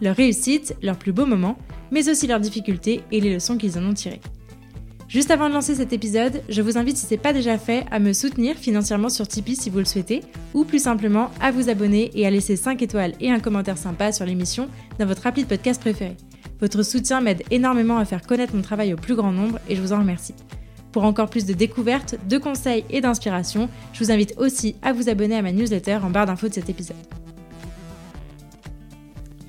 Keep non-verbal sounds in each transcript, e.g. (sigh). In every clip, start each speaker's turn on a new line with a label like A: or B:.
A: leurs réussites, leurs plus beaux moments, mais aussi leurs difficultés et les leçons qu'ils en ont tirées. Juste avant de lancer cet épisode, je vous invite, si ce n'est pas déjà fait, à me soutenir financièrement sur Tipeee si vous le souhaitez, ou plus simplement à vous abonner et à laisser 5 étoiles et un commentaire sympa sur l'émission dans votre appli de podcast préféré. Votre soutien m'aide énormément à faire connaître mon travail au plus grand nombre et je vous en remercie. Pour encore plus de découvertes, de conseils et d'inspiration, je vous invite aussi à vous abonner à ma newsletter en barre d'infos de cet épisode.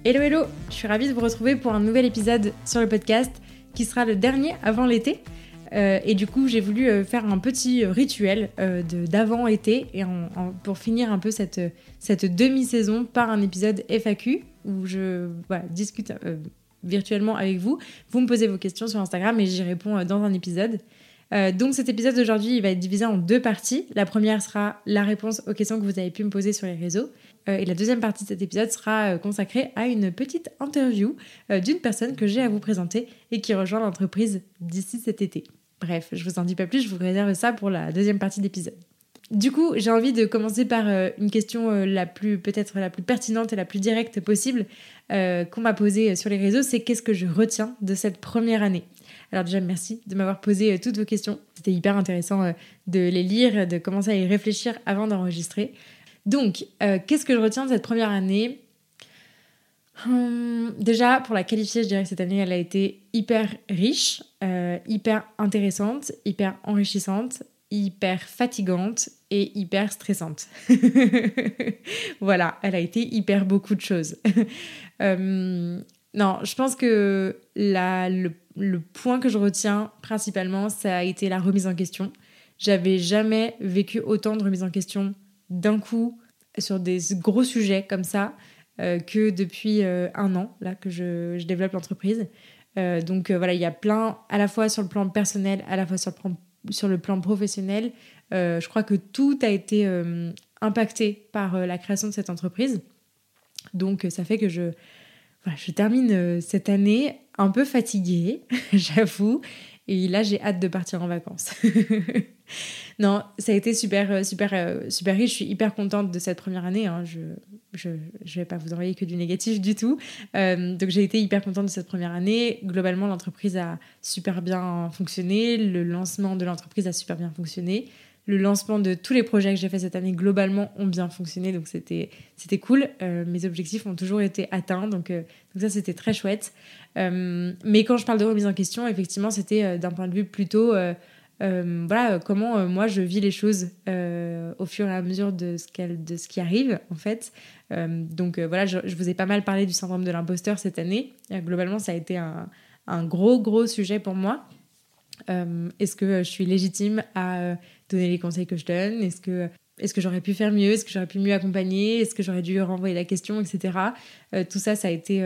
A: Hello hello, je suis ravie de vous retrouver pour un nouvel épisode sur le podcast qui sera le dernier avant l'été. Euh, et du coup, j'ai voulu euh, faire un petit rituel euh, d'avant-été et pour finir un peu cette, demi-saison par un épisode FAQ où je discute virtuellement avec vous. Vous me posez vos questions sur Instagram et j'y réponds dans un épisode. donc cet épisode d'aujourd'hui, il va être divisé en deux parties. La première sera la réponse aux questions que vous avez pu me poser sur les réseaux. Euh, et la deuxième partie de cet épisode sera euh, consacrée à une petite interview euh, d'une personne que j'ai à vous présenter et qui rejoint l'entreprise d'ici cet été. Bref, je vous en dis pas plus, je vous réserve ça pour la deuxième partie de l'épisode. Du coup, j'ai envie de commencer par une question la plus peut-être la plus pertinente et la plus directe possible qu'on m'a posée sur les réseaux, c'est qu'est-ce que je retiens de cette première année? Alors déjà, merci de m'avoir posé toutes vos questions. C'était hyper intéressant de les lire, de commencer à y réfléchir avant d'enregistrer. Donc, euh, qu'est-ce que je retiens de cette première année? Hum, Déjà, pour la qualifier, je dirais que cette année, elle a été hyper riche, euh, hyper intéressante, hyper enrichissante, hyper fatigante et hyper stressante. (laughs) voilà, elle a été hyper beaucoup de choses. (laughs) Hum, non, je pense que le, le, point que je retiens principalement, ça a été la remise en question. J'avais jamais vécu autant de remise en question d'un coup sur des gros sujets comme ça euh, que depuis euh, un an là que je, développe l'entreprise. Euh, donc voilà, il y a plein, à la fois sur le plan personnel, à la fois sur le plan, sur le plan professionnel. je crois que tout a été impacté par la création de cette entreprise. Donc ça fait que je, voilà, je termine cette année un peu fatiguée, (laughs) j'avoue. Et là, j'ai hâte de partir en vacances. (laughs) non, ça a été super, euh, super, euh, super riche. Je suis hyper contente de cette première année. Hein. Je je ne vais pas vous envoyer que du négatif du tout. Euh, donc j'ai été hyper contente de cette première année. Globalement, l'entreprise a super bien fonctionné. Le lancement de l'entreprise a super bien fonctionné. Le lancement de tous les projets que j'ai fait cette année, globalement, ont bien fonctionné. Donc c'était cool. mes objectifs ont toujours été atteints. Donc ça, c'était très chouette. Mais quand je parle de remise en question, effectivement, c'était d'un point de vue plutôt euh, voilà comment euh, moi je vis les choses euh, au fur et à mesure de ce, de ce qui arrive en fait. donc voilà, je, vous ai pas mal parlé du syndrome de l'imposteur cette année. globalement, ça a été un, un, gros gros sujet pour moi. Est-ce que je suis légitime à donner les conseils que je donne? Est-ce que est-ce que j'aurais pu faire mieux? Est-ce que j'aurais pu mieux accompagner? Est-ce que j'aurais dû renvoyer la question, etc. tout ça, ça a été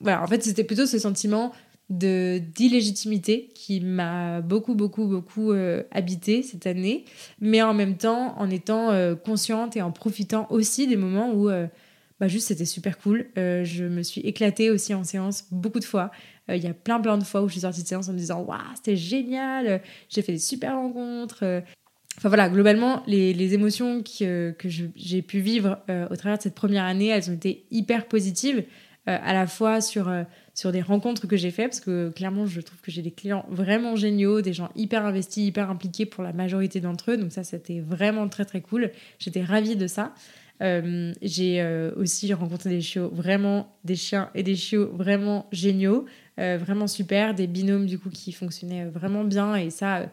A: voilà. En fait, c'était plutôt ce sentiment de d'illégitimité qui m'a beaucoup beaucoup beaucoup euh, habité cette année mais en même temps en étant euh, consciente et en profitant aussi des moments où euh, bah juste c'était super cool. Je me suis éclatée aussi en séance beaucoup de fois. Il y a plein plein de fois où je suis sortie de séance en me disant waouh c'était génial j'ai fait des super rencontres Enfin voilà, globalement, les, les émotions que j'ai pu vivre au travers de cette première année, elles ont été hyper positives, à la fois sur sur des rencontres que j'ai faites, parce que clairement, je trouve que j'ai des clients vraiment géniaux, des gens hyper investis, hyper impliqués pour la majorité d'entre eux. Donc ça, c'était vraiment très très cool. J'étais ravie de ça. Euh, j'ai euh, aussi rencontré des chiots vraiment, des chiens et des chiots vraiment géniaux, euh, vraiment super, des binômes du coup qui fonctionnaient vraiment bien et ça,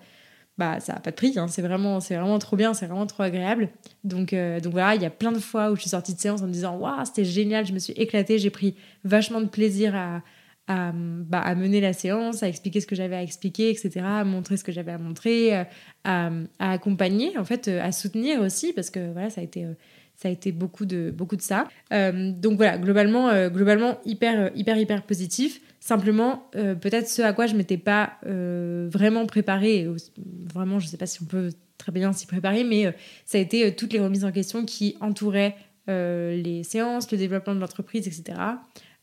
A: bah ça a pas de prix, hein. c'est vraiment, vraiment trop bien, c'est vraiment trop agréable. Donc, donc voilà, il y a plein de fois où je suis sortie de séance en me disant waouh c'était génial, je me suis éclatée, j'ai pris vachement de plaisir à, bah, à, mener la séance, à expliquer ce que j'avais à expliquer, etc., à montrer ce que j'avais à montrer, euh, à, accompagner, en fait, euh, à soutenir aussi, parce que voilà, ça a été, euh, ça a été beaucoup de, beaucoup de ça. donc voilà, globalement, globalement hyper, hyper, hyper positif. Simplement, peut-être ce à quoi je m'étais pas vraiment préparée, vraiment, je sais pas si on peut très bien s'y préparer, mais ça a été toutes les remises en question qui entouraient les séances, le développement de l'entreprise, etc.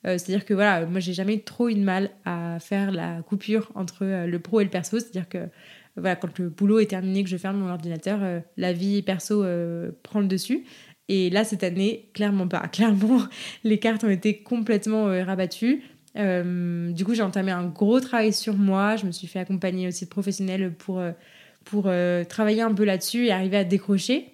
A: c'est-à-dire que voilà, moi j'ai jamais trop eu de mal à faire la coupure entre le pro et le perso, c'est-à-dire que voilà, quand le boulot est terminé, que je ferme mon ordinateur, euh, la vie perso euh, prend le dessus. Et là, cette année, clairement pas. (laughs) Clairement, les cartes ont été complètement euh, du coup, j'ai entamé un gros travail sur moi. Je me suis fait accompagner aussi de professionnels pour, pour travailler un peu là-dessus et arriver à décrocher.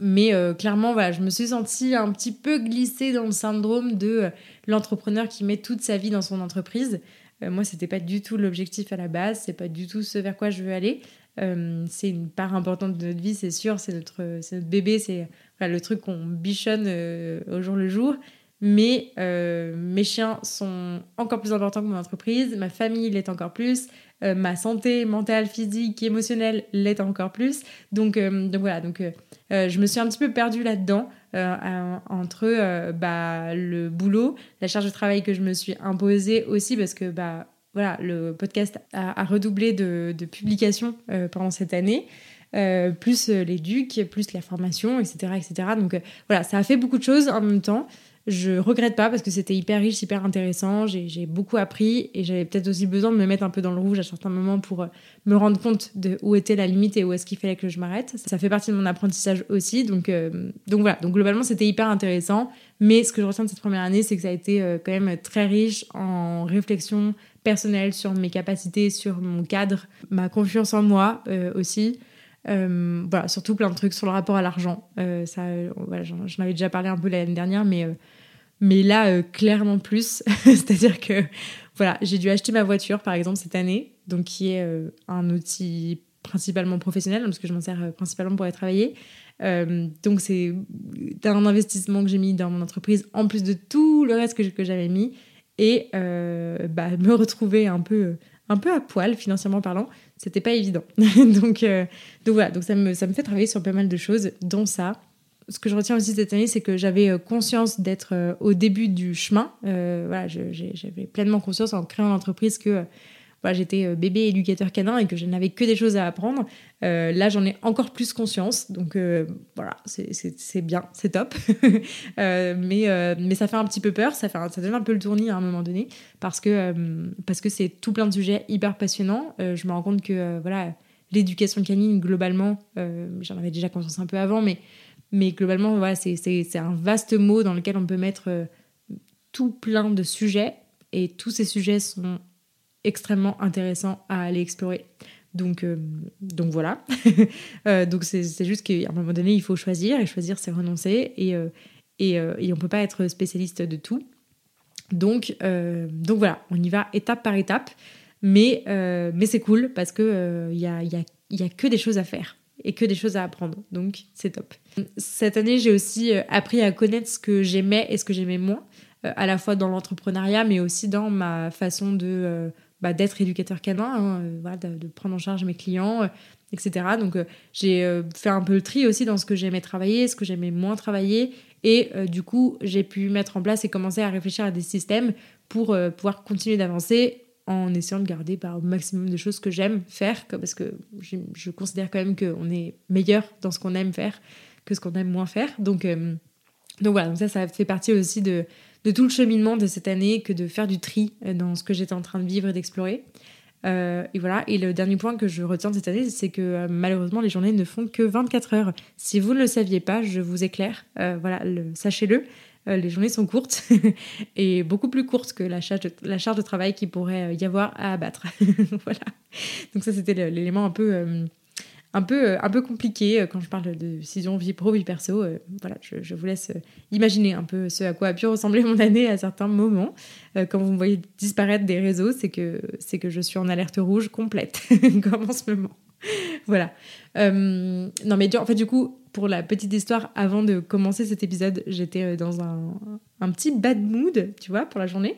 A: Mais clairement, voilà, je me suis sentie un petit peu glissée dans le syndrome de l'entrepreneur qui met toute sa vie dans son entreprise. Euh, moi, c'était pas du tout l'objectif à la base, c'est pas du tout ce vers quoi je veux aller. Euh, c'est une part importante de notre vie, c'est sûr, c'est notre, notre bébé, c'est le truc qu'on bichonne euh, au jour le jour. Mais mes chiens sont encore plus importants que mon entreprise, ma famille l'est encore plus, ma santé mentale, physique, émotionnelle l'est encore plus. Donc, donc voilà, donc, je me suis un petit peu perdue là-dedans. Euh, entre euh, bah, le boulot, la charge de travail que je me suis imposée aussi parce que bah, voilà, le podcast a, redoublé de, de publications euh, pendant cette année. plus les plus la formation, etc. etc. Donc voilà, ça a fait beaucoup de choses en même temps. Je regrette pas parce que c'était hyper riche, hyper intéressant. J'ai beaucoup appris et j'avais peut-être aussi besoin de me mettre un peu dans le rouge à certains moments pour euh, me rendre compte de où était la limite et où est-ce qu'il fallait que je m'arrête. Ça fait partie de mon apprentissage aussi. Donc, euh, donc voilà. Donc globalement, c'était hyper intéressant. Mais ce que je retiens de cette première année, c'est que ça a été euh, quand même très riche en réflexion personnelle sur mes capacités, sur mon cadre, ma confiance en moi aussi. voilà, surtout plein de trucs sur le rapport à l'argent. ça, voilà, j'en avais déjà parlé un peu l'année dernière, mais mais là, euh, clairement plus. (laughs) C'est-à-dire que voilà, j'ai dû acheter ma voiture, par exemple, cette année, donc qui est euh, un outil principalement professionnel, parce que je m'en sers euh, principalement pour aller travailler. donc c'est un investissement que j'ai mis dans mon entreprise, en plus de tout le reste que, j'avais mis. Et bah, me retrouver un peu, un peu à poil, financièrement parlant, c'était pas évident. (laughs) donc, donc voilà, donc ça me, ça me fait travailler sur pas mal de choses, dont ça ce que je retiens aussi cette année, c'est que j'avais euh, conscience d'être euh, au début du chemin. Euh, voilà, j'avais pleinement conscience en créant l'entreprise que voilà, j'étais bébé éducateur canin et que je n'avais que des choses à apprendre. là, j'en ai encore plus conscience. Donc voilà, c'est bien, c'est top. (laughs) mais, mais ça fait un petit peu peur, ça, fait ça donne un peu le tournis à un moment donné parce que parce c'est tout plein de sujets hyper passionnants. je me rends compte que voilà, l'éducation canine, globalement, j'en avais déjà conscience un peu avant, mais mais globalement, voilà, c'est un vaste mot dans lequel on peut mettre euh, tout plein de sujets. Et tous ces sujets sont extrêmement intéressants à aller explorer. Donc, euh, donc voilà. (laughs) euh, donc c'est juste qu'à un moment donné, il faut choisir. Et choisir, c'est renoncer. Et, et, et, on ne peut pas être spécialiste de tout. Donc, donc voilà, on y va étape par étape. Mais, mais c'est cool parce qu'il il n'y a, y a, y a que des choses à faire et que des choses à apprendre. Donc c'est top. Cette année, j'ai aussi euh, appris à connaître ce que j'aimais et ce que j'aimais moins, euh, à la fois dans l'entrepreneuriat, mais aussi dans ma façon de euh, bah, d'être éducateur canin, hein, de, prendre en charge mes clients, etc. Donc j'ai fait un peu le tri aussi dans ce que j'aimais travailler, ce que j'aimais moins travailler, et du coup j'ai pu mettre en place et commencer à réfléchir à des systèmes pour pouvoir continuer d'avancer en essayant de garder par au maximum de choses que j'aime faire, parce que je, considère quand même qu'on est meilleur dans ce qu'on aime faire que ce qu'on aime moins faire. Donc, euh, donc voilà, donc ça, ça fait partie aussi de, de, tout le cheminement de cette année que de faire du tri euh, dans ce que j'étais en train de vivre et d'explorer. Euh, et voilà, et le dernier point que je retiens de cette année, c'est que malheureusement, les journées ne font que 24 heures. Si vous ne le saviez pas, je vous éclaire, voilà, sachez-le. Euh, les journées sont courtes (laughs) et beaucoup plus courtes que la charge de, travail qu'il pourrait euh, y avoir à abattre. (laughs) voilà. Donc ça, c'était l'élément un peu, euh, un, peu, un peu compliqué quand je parle de décision vie pro, vie perso. voilà, je, vous laisse imaginer un peu ce à quoi a pu ressembler mon année à certains moments. quand vous me voyez disparaître des réseaux, c'est que, que je suis en alerte rouge complète, (laughs) comme en ce moment. voilà. non, mais en fait, du coup, pour la petite histoire, avant de commencer cet épisode, j'étais euh, dans un, petit bad mood, tu vois, pour la journée.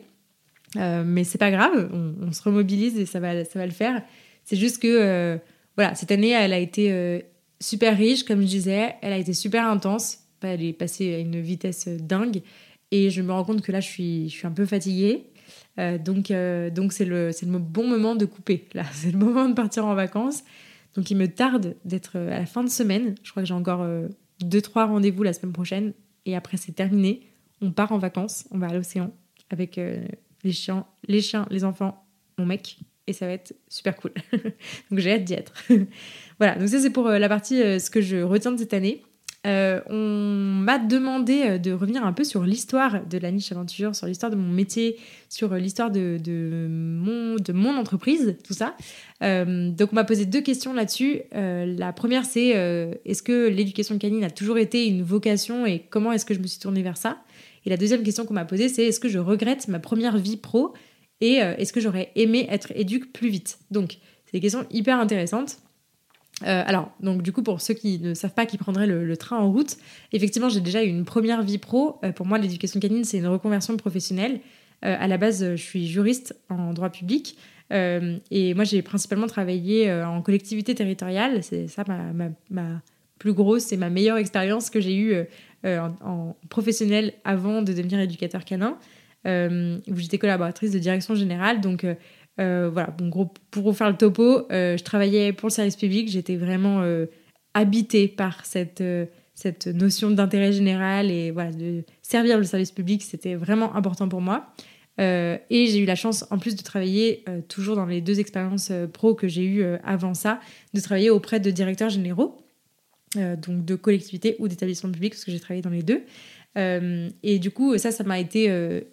A: Euh, mais c'est pas grave, on, se remobilise et ça va, ça va le faire. C'est juste que, euh, voilà, cette année, elle a été super riche, comme je disais, elle a été super intense. Elle est passée à une vitesse dingue. Et je me rends compte que là, je suis, je suis un peu fatiguée. donc, donc c'est le, le bon moment de couper. Là, (laughs) c'est le moment de partir en vacances. Donc, il me tarde d'être à la fin de semaine. Je crois que j'ai encore deux, trois rendez-vous la semaine prochaine. Et après, c'est terminé. On part en vacances. On va à l'océan avec les chiens, les chiens, les enfants, mon mec. Et ça va être super cool. (laughs) donc, j'ai hâte d'y être. (laughs) voilà. Donc, ça, c'est pour la partie ce que je retiens de cette année. Euh, on m'a demandé euh, de revenir un peu sur l'histoire de la niche aventure, sur l'histoire de mon métier, sur euh, l'histoire de, mon, de mon entreprise, tout ça. donc on m'a posé deux questions là-dessus. la première c'est est-ce que l'éducation canine a toujours été une vocation et comment est-ce que je me suis tournée vers ça? Et la deuxième question qu'on m'a posée c'est est-ce que je regrette ma première vie pro et est-ce que j'aurais aimé être éduque plus vite? Donc c'est des questions hyper intéressantes. Euh, alors, donc du coup, pour ceux qui ne savent pas qui prendraient le, train en route, effectivement, j'ai déjà eu une première vie pro. Euh, pour moi, l'éducation canine, c'est une reconversion professionnelle. Euh, à la base, je suis juriste en droit public. et moi, j'ai principalement travaillé en collectivité territoriale. C'est ça ma, plus grosse et ma meilleure expérience que j'ai eue en, en, professionnel avant de devenir éducateur canin. où j'étais collaboratrice de direction générale. Donc, euh, voilà, bon, gros, pour vous faire le topo, euh, je travaillais pour le service public, j'étais vraiment euh, habitée par cette, cette notion d'intérêt général et voilà, de servir le service public, c'était vraiment important pour moi. et j'ai eu la chance, en plus de travailler toujours dans les deux expériences pro que j'ai eues avant ça, de travailler auprès de directeurs généraux, donc de collectivités ou d'établissements publics, parce que j'ai travaillé dans les deux. et du coup, ça, ça m'a été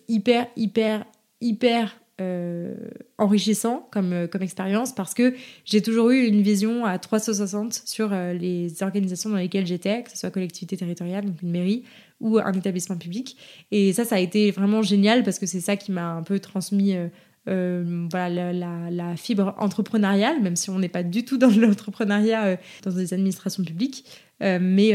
A: hyper, hyper, hyper euh, enrichissant comme, euh, comme expérience parce que j'ai toujours eu une vision à 360 sur euh, les organisations dans lesquelles j'étais, que ce soit collectivité territoriale, donc une mairie, ou un établissement public. Et ça, ça a été vraiment génial parce que c'est ça qui m'a un peu transmis voilà, la, la, fibre entrepreneuriale, même si on n'est pas du tout dans (laughs) l'entrepreneuriat dans des administrations publiques. mais,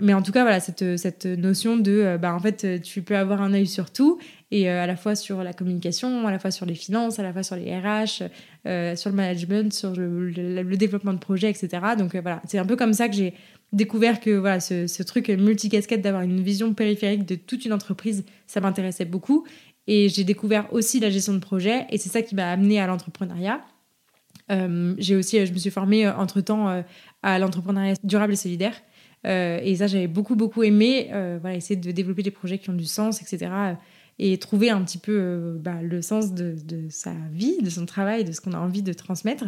A: mais en tout cas, voilà, cette, cette notion de, bah, en fait, tu peux avoir un œil sur tout et euh, à la fois sur la communication, à la fois sur les finances, à la fois sur les RH, euh, sur le management, sur le, développement de projets, etc. Donc euh, voilà, c'est un peu comme ça que j'ai découvert que voilà, ce, ce truc multicasquette d'avoir une vision périphérique de toute une entreprise, ça m'intéressait beaucoup. Et j'ai découvert aussi la gestion de projet et c'est ça qui m'a amené à l'entrepreneuriat. j'ai aussi, je me suis formée entre-temps à l'entrepreneuriat durable et solidaire. et ça, j'avais beaucoup, beaucoup aimé. voilà, essayer de développer des projets qui ont du sens, etc et trouver un petit peu euh, bah, le sens de, sa vie, de son travail, de ce qu'on a envie de transmettre.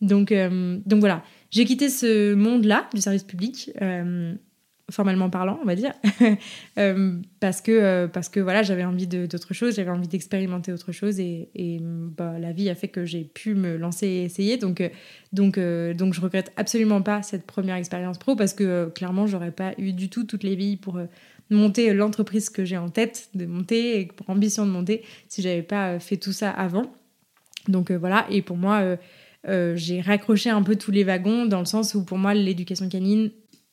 A: Donc, euh, donc voilà, j'ai quitté ce monde-là du service public, euh, formellement parlant, on va dire, (laughs) parce que, parce que voilà, j'avais envie d'autre chose, j'avais envie d'expérimenter autre chose et, bah, la vie a fait que j'ai pu me lancer et essayer. Donc, donc, donc je regrette absolument pas cette première expérience pro parce que clairement, j'aurais pas eu du tout toutes les vies pour monter l'entreprise que j'ai en tête de monter et pour ambition de monter si j'avais pas euh, fait tout ça avant. Donc euh, voilà, et pour moi, euh, j'ai raccroché un peu tous les wagons dans le sens où pour moi, l'éducation canine,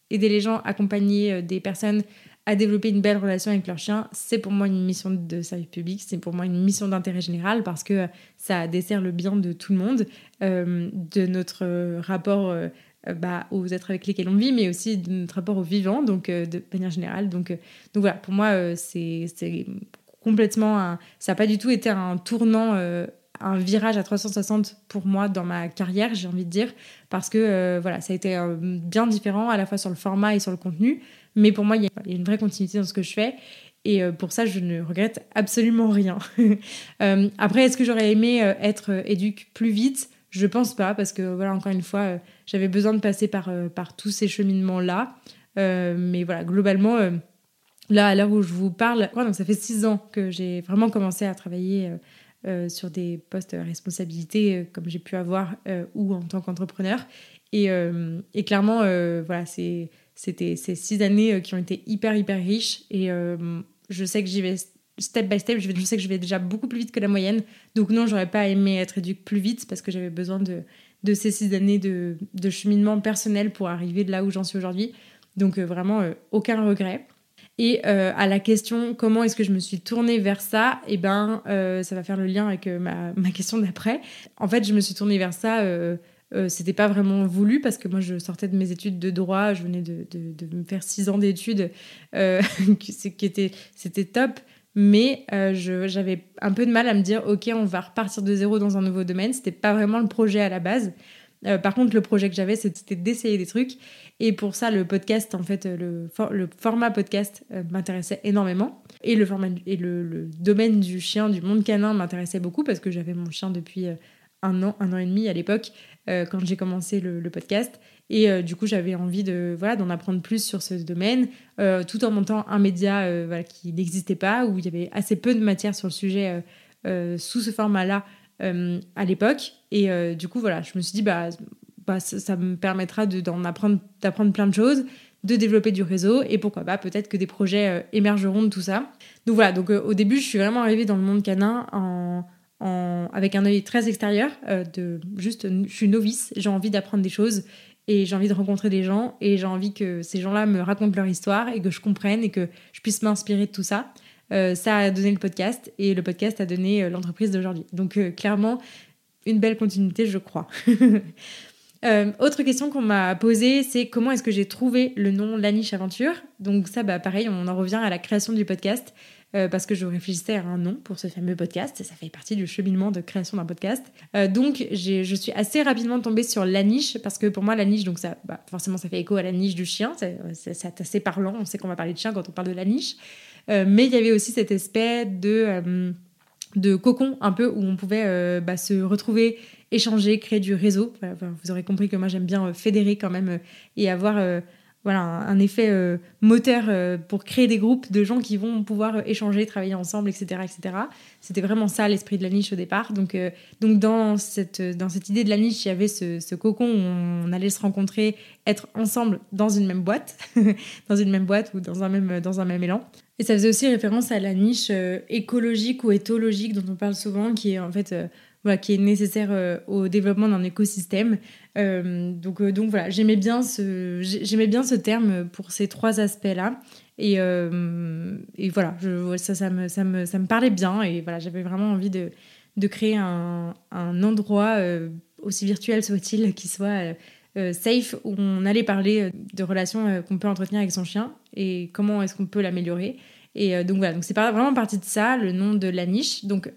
A: aider les gens, accompagner des personnes à développer une belle relation avec leur chien, c'est pour moi une mission de service public, c'est pour moi une mission d'intérêt général parce que ça dessert le bien de tout le monde, de notre rapport euh, bah, aux êtres avec lesquels on vit, mais aussi de notre rapport aux vivants, donc euh, de manière générale. Donc, euh, voilà, pour moi, c'est complètement. Ça n'a pas du tout été un tournant, un virage à 360 pour moi dans ma carrière, j'ai envie de dire, parce que voilà, ça a été bien différent à la fois sur le format et sur le contenu, mais pour moi, il y, a une vraie continuité dans ce que je fais. Et pour ça, je ne regrette absolument rien. (laughs) après, est-ce que j'aurais aimé être éduque plus vite? Je pense pas, parce que voilà, encore une fois, euh, j'avais besoin de passer par, euh, par tous ces cheminements-là. Euh, mais voilà, globalement, là, à l'heure où je vous parle, donc ça fait six ans que j'ai vraiment commencé à travailler sur des postes à responsabilité, comme j'ai pu avoir, ou en tant qu'entrepreneur. Et, clairement, voilà, c'était ces six années qui ont été hyper, hyper riches. Et je sais que j'y vais step by step, je, sais que je vais déjà beaucoup plus vite que la moyenne. Donc non, j'aurais pas aimé être éduque plus vite parce que j'avais besoin de, ces six années de, cheminement personnel pour arriver de là où j'en suis aujourd'hui. Donc euh, vraiment, euh, aucun regret. Et euh, à la question comment est-ce que je me suis tournée vers ça, et eh ben ça va faire le lien avec ma, ma, question d'après. En fait, je me suis tournée vers ça. c'était pas vraiment voulu parce que moi je sortais de mes études de droit, je venais de me faire six ans d'études, (laughs) qui était c'était top mais j'avais un peu de mal à me dire, ok, on va repartir de zéro dans un nouveau domaine. C'était pas vraiment le projet à la base. Par contre, le projet que j'avais, c'était d'essayer des trucs. Et pour ça, le podcast, en fait, le, format podcast m'intéressait énormément. Et, le, domaine du chien, du monde canin m'intéressait beaucoup parce que j'avais mon chien depuis un an, un an et demi à l'époque, quand j'ai commencé le, podcast. Et euh, du coup, j'avais envie de voilà d'en apprendre plus sur ce domaine, euh, tout en montant un média euh, voilà, qui n'existait pas, où il y avait assez peu de matière sur le sujet sous ce format-là à l'époque. Et du coup, voilà, je me suis dit, bah, bah ça, me permettra d'en apprendre, d'apprendre plein de choses, de développer du réseau, et pourquoi pas, peut-être que des projets émergeront de tout ça. Donc voilà, donc au début, je suis vraiment arrivée dans le monde canin. En, avec un œil très extérieur, de juste, je suis novice, j'ai envie d'apprendre des choses et j'ai envie de rencontrer des gens et j'ai envie que ces gens-là me racontent leur histoire et que je comprenne et que je puisse m'inspirer de tout ça. Euh, ça a donné le podcast et le podcast a donné euh, l'entreprise d'aujourd'hui. Donc euh, clairement, une belle continuité, je crois. (laughs) autre question qu'on m'a posée, c'est comment est-ce que j'ai trouvé le nom La Niche Aventure? Donc ça, bah, pareil, on en revient à la création du podcast. Parce que je réfléchissais à un nom pour ce fameux podcast. Ça fait partie du cheminement de création d'un podcast. Donc, je suis assez rapidement tombée sur la niche parce que pour moi, la niche, donc ça, bah, forcément, ça fait écho à la niche du chien. C'est assez parlant. On sait qu'on va parler de chien quand on parle de la niche. Euh, mais il y avait aussi cet aspect de, de cocon un peu où on pouvait bah, se retrouver échanger, créer du réseau. vous aurez compris que moi j'aime bien fédérer quand même et avoir voilà, un, effet euh, moteur euh, pour créer des groupes de gens qui vont pouvoir euh, échanger, travailler ensemble, etc. etc. C'était vraiment ça l'esprit de la niche au départ. Donc, donc dans, cette, dans cette idée de la niche, il y avait ce, ce, cocon où on allait se rencontrer, être ensemble dans une même boîte, (laughs) dans une même boîte ou dans un même, dans un même élan. Et ça faisait aussi référence à la niche écologique ou éthologique dont on parle souvent, qui est en fait voilà, qui est nécessaire euh, au développement d'un écosystème. Euh, donc, euh, donc voilà, j'aimais bien, ce, j'aimais bien ce terme pour ces trois aspects-là. Et, voilà, ça, ça, me, ça, me, ça me parlait bien et voilà, j'avais vraiment envie de, de créer un, un endroit, aussi virtuel soit-il, qui soit safe, où on allait parler de relations qu'on peut entretenir avec son chien et comment est-ce qu'on peut l'améliorer. Et donc voilà, donc c'est vraiment partie de ça, le nom de la niche. Donc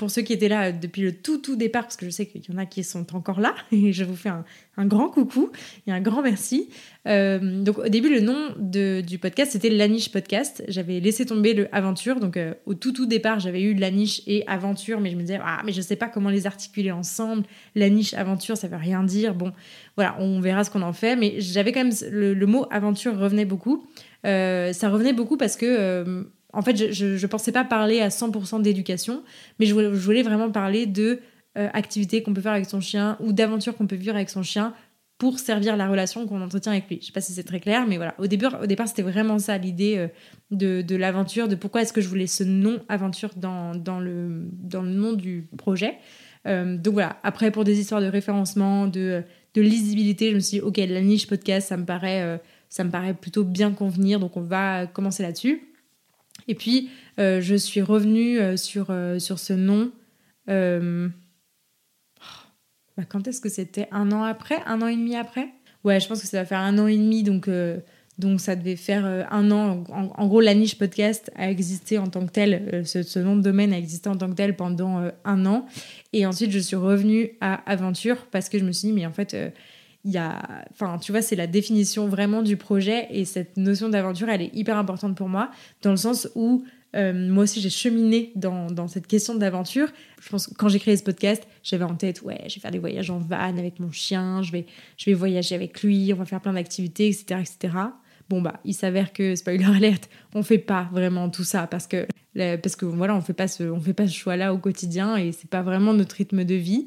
A: pour ceux qui étaient là depuis le tout tout départ, parce que je sais qu'il y en a qui sont encore là, (laughs) et je vous fais un, grand coucou et un grand merci. Euh, donc au début, le nom du podcast, c'était La Niche Podcast. J'avais laissé tomber le Aventure, donc euh, au tout tout départ, j'avais eu La Niche et Aventure, mais je me disais, ah, mais je sais pas comment les articuler ensemble. La Niche Aventure, ça veut rien dire. Bon, voilà, on verra ce qu'on en fait, mais j'avais quand même, le, mot Aventure revenait beaucoup. Euh, ça revenait beaucoup parce que en fait, je ne pensais pas parler à 100% d'éducation, mais je voulais, vraiment parler de euh, activités qu'on peut faire avec son chien ou d'aventures qu'on peut vivre avec son chien pour servir la relation qu'on entretient avec lui. Je sais pas si c'est très clair, mais voilà. Au, début, au départ, c'était vraiment ça l'idée euh, de, l'aventure, de pourquoi est-ce que je voulais ce nom aventure dans, dans, le, dans le nom du projet. Euh, donc voilà. Après, pour des histoires de référencement, de, de lisibilité, je me suis dit, ok, la niche podcast, ça me paraît, ça me paraît plutôt bien convenir, donc on va commencer là-dessus. Et puis, euh, je suis revenue euh, sur, euh, sur ce nom. Bah, quand est-ce que c'était? Un an après? Un an et demi après? Ouais, je pense que ça va faire un an et demi, donc, donc ça devait faire un an. En, gros, la niche podcast a existé en tant que tel, ce, ce, nom de domaine a existé en tant que tel pendant un an. Et ensuite, je suis revenue à Aventure parce que je me suis dit, mais en fait il y a, enfin, tu vois, c'est la définition vraiment du projet et cette notion d'aventure, elle est hyper importante pour moi dans le sens où euh, moi aussi j'ai cheminé dans, dans, cette question d'aventure. Je pense que quand j'ai créé ce podcast, j'avais en tête, ouais, je vais faire des voyages en van avec mon chien, je vais, je vais voyager avec lui, on va faire plein d'activités, etc., etc. Bon bah, il s'avère que spoiler alerte, on fait pas vraiment tout ça parce que parce que voilà, on fait pas ce, on fait pas ce choix-là au quotidien et c'est pas vraiment notre rythme de vie.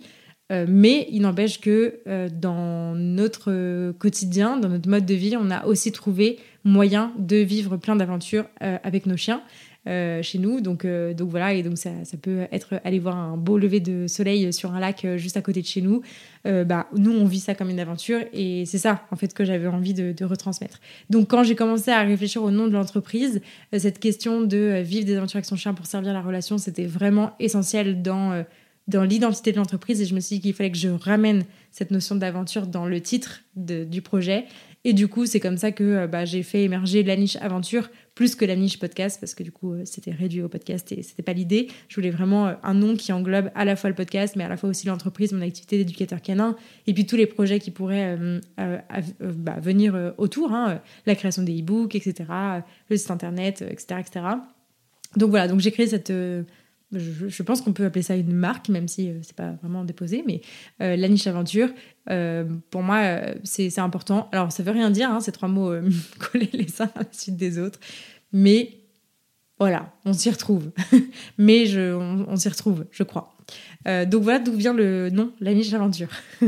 A: Euh, mais il n'empêche que euh, dans notre quotidien, dans notre mode de vie, on a aussi trouvé moyen de vivre plein d'aventures euh, avec nos chiens. chez nous. Donc, voilà, et donc ça, peut être aller voir un beau lever de soleil sur un lac juste à côté de chez nous. bah, nous, on vit ça comme une aventure et c'est ça, en fait, que j'avais envie de, retransmettre. Donc, quand j'ai commencé à réfléchir au nom de l'entreprise, cette question de vivre des aventures avec son chien pour servir la relation, c'était vraiment essentiel dans dans l'identité de l'entreprise et je me suis dit qu'il fallait que je ramène cette notion d'aventure dans le titre du projet. Et du coup, c'est comme ça que bah, j'ai fait émerger la niche aventure plus que la niche podcast parce que du coup c'était réduit au podcast et c'était pas l'idée. Je voulais vraiment un nom qui englobe à la fois le podcast mais à la fois aussi l'entreprise, mon activité d'éducateur canin et puis tous les projets qui pourraient bah, venir autour, hein, la création des e-books, etc., le site internet, etc., etc. Donc voilà, donc j'ai créé cette je, pense qu'on peut appeler ça une marque, même si euh, c'est pas vraiment déposé, mais euh, la niche aventure, euh, pour moi, c'est important. Alors, ça veut rien dire, hein, ces trois mots (laughs) collés les uns à la suite des autres, mais voilà, on s'y retrouve. (laughs) mais je, on s'y retrouve, je crois. donc voilà d'où vient le nom, la niche aventure. (laughs)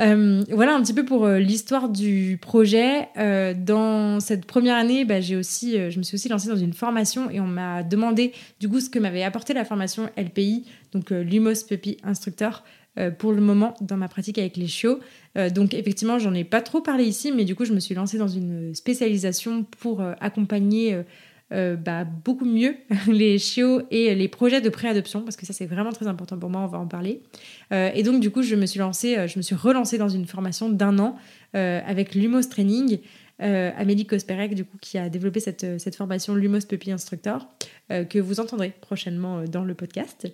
A: Euh, voilà un petit peu pour euh, l'histoire du projet. Euh, dans cette première année, bah, je me suis aussi lancée dans une formation et on m'a demandé du coup ce que m'avait apporté la formation LPI, donc Lumos Puppy Instructor, pour le moment dans ma pratique avec les chiots. donc effectivement, j'en ai pas trop parlé ici, mais du coup, je me suis lancée dans une spécialisation pour accompagner euh, bah, beaucoup mieux (laughs) les chiots et les projets de préadoption parce que ça c'est vraiment très important pour moi, on va en parler. Euh, et donc du coup je me suis lancée, euh, je me suis relancée dans une formation d'un an avec Lumos Training. Amélie Kosperek, du coup, qui a développé cette, cette formation Lumos Puppy Instructor, que vous entendrez prochainement dans le podcast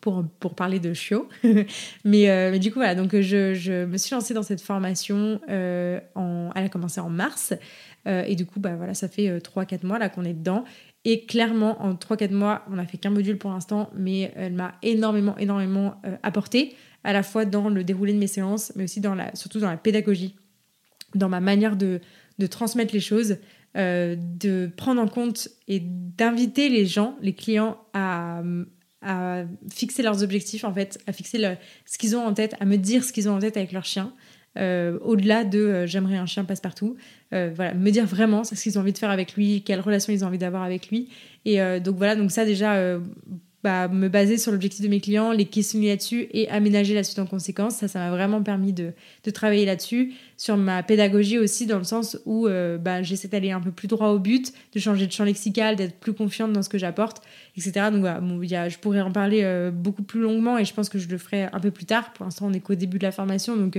A: pour, pour parler de chiots. (laughs) mais, du coup, voilà, donc je, je, me suis lancée dans cette formation. en, elle a commencé en mars. Euh, et du coup, bah, voilà, ça fait 3-4 euh, mois qu'on est dedans. Et clairement, en 3-4 mois, on n'a fait qu'un module pour l'instant, mais elle m'a énormément, énormément euh, apporté, à la fois dans le déroulé de mes séances, mais aussi dans la, surtout dans la pédagogie, dans ma manière de, de transmettre les choses, de prendre en compte et d'inviter les gens, les clients, à, à fixer leurs objectifs, en fait, à fixer ce qu'ils ont en tête, à me dire ce qu'ils ont en tête avec leur chien. Euh, au-delà de euh, j'aimerais un chien passe-partout. Euh, voilà, me dire vraiment ce qu'ils ont envie de faire avec lui, quelle relation ils ont envie d'avoir avec lui. Et donc voilà, donc ça déjà, bah, me baser sur l'objectif de mes clients, les questionner là-dessus et aménager la suite en conséquence. Ça, ça m'a vraiment permis de, de travailler là-dessus. Sur ma pédagogie aussi, dans le sens où bah, j'essaie d'aller un peu plus droit au but, de changer de champ lexical, d'être plus confiante dans ce que j'apporte, etc. Donc voilà, y a, je pourrais en parler beaucoup plus longuement et je pense que je le ferai un peu plus tard. Pour l'instant, on est qu'au début de la formation, donc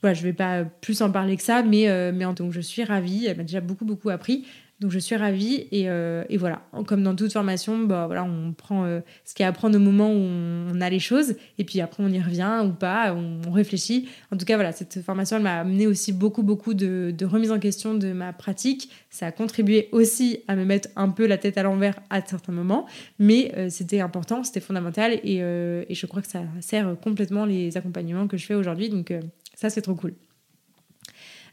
A: voilà, je vais pas plus en parler que ça, mais, euh, mais donc je suis ravie. Elle m'a déjà beaucoup, beaucoup appris. Donc je suis ravie et, euh, et, voilà, comme dans toute formation, bah, voilà, on prend euh, ce qu'il y a à prendre au moment où on, a les choses et puis après on y revient ou pas, on, réfléchit. En tout cas, voilà, cette formation elle m'a amené aussi beaucoup, beaucoup de, de remise en question de ma pratique. Ça a contribué aussi à me mettre un peu la tête à l'envers à certains moments, mais c'était important, c'était fondamental et, et, je crois que ça sert complètement les accompagnements que je fais aujourd'hui. Donc ça, c'est trop cool.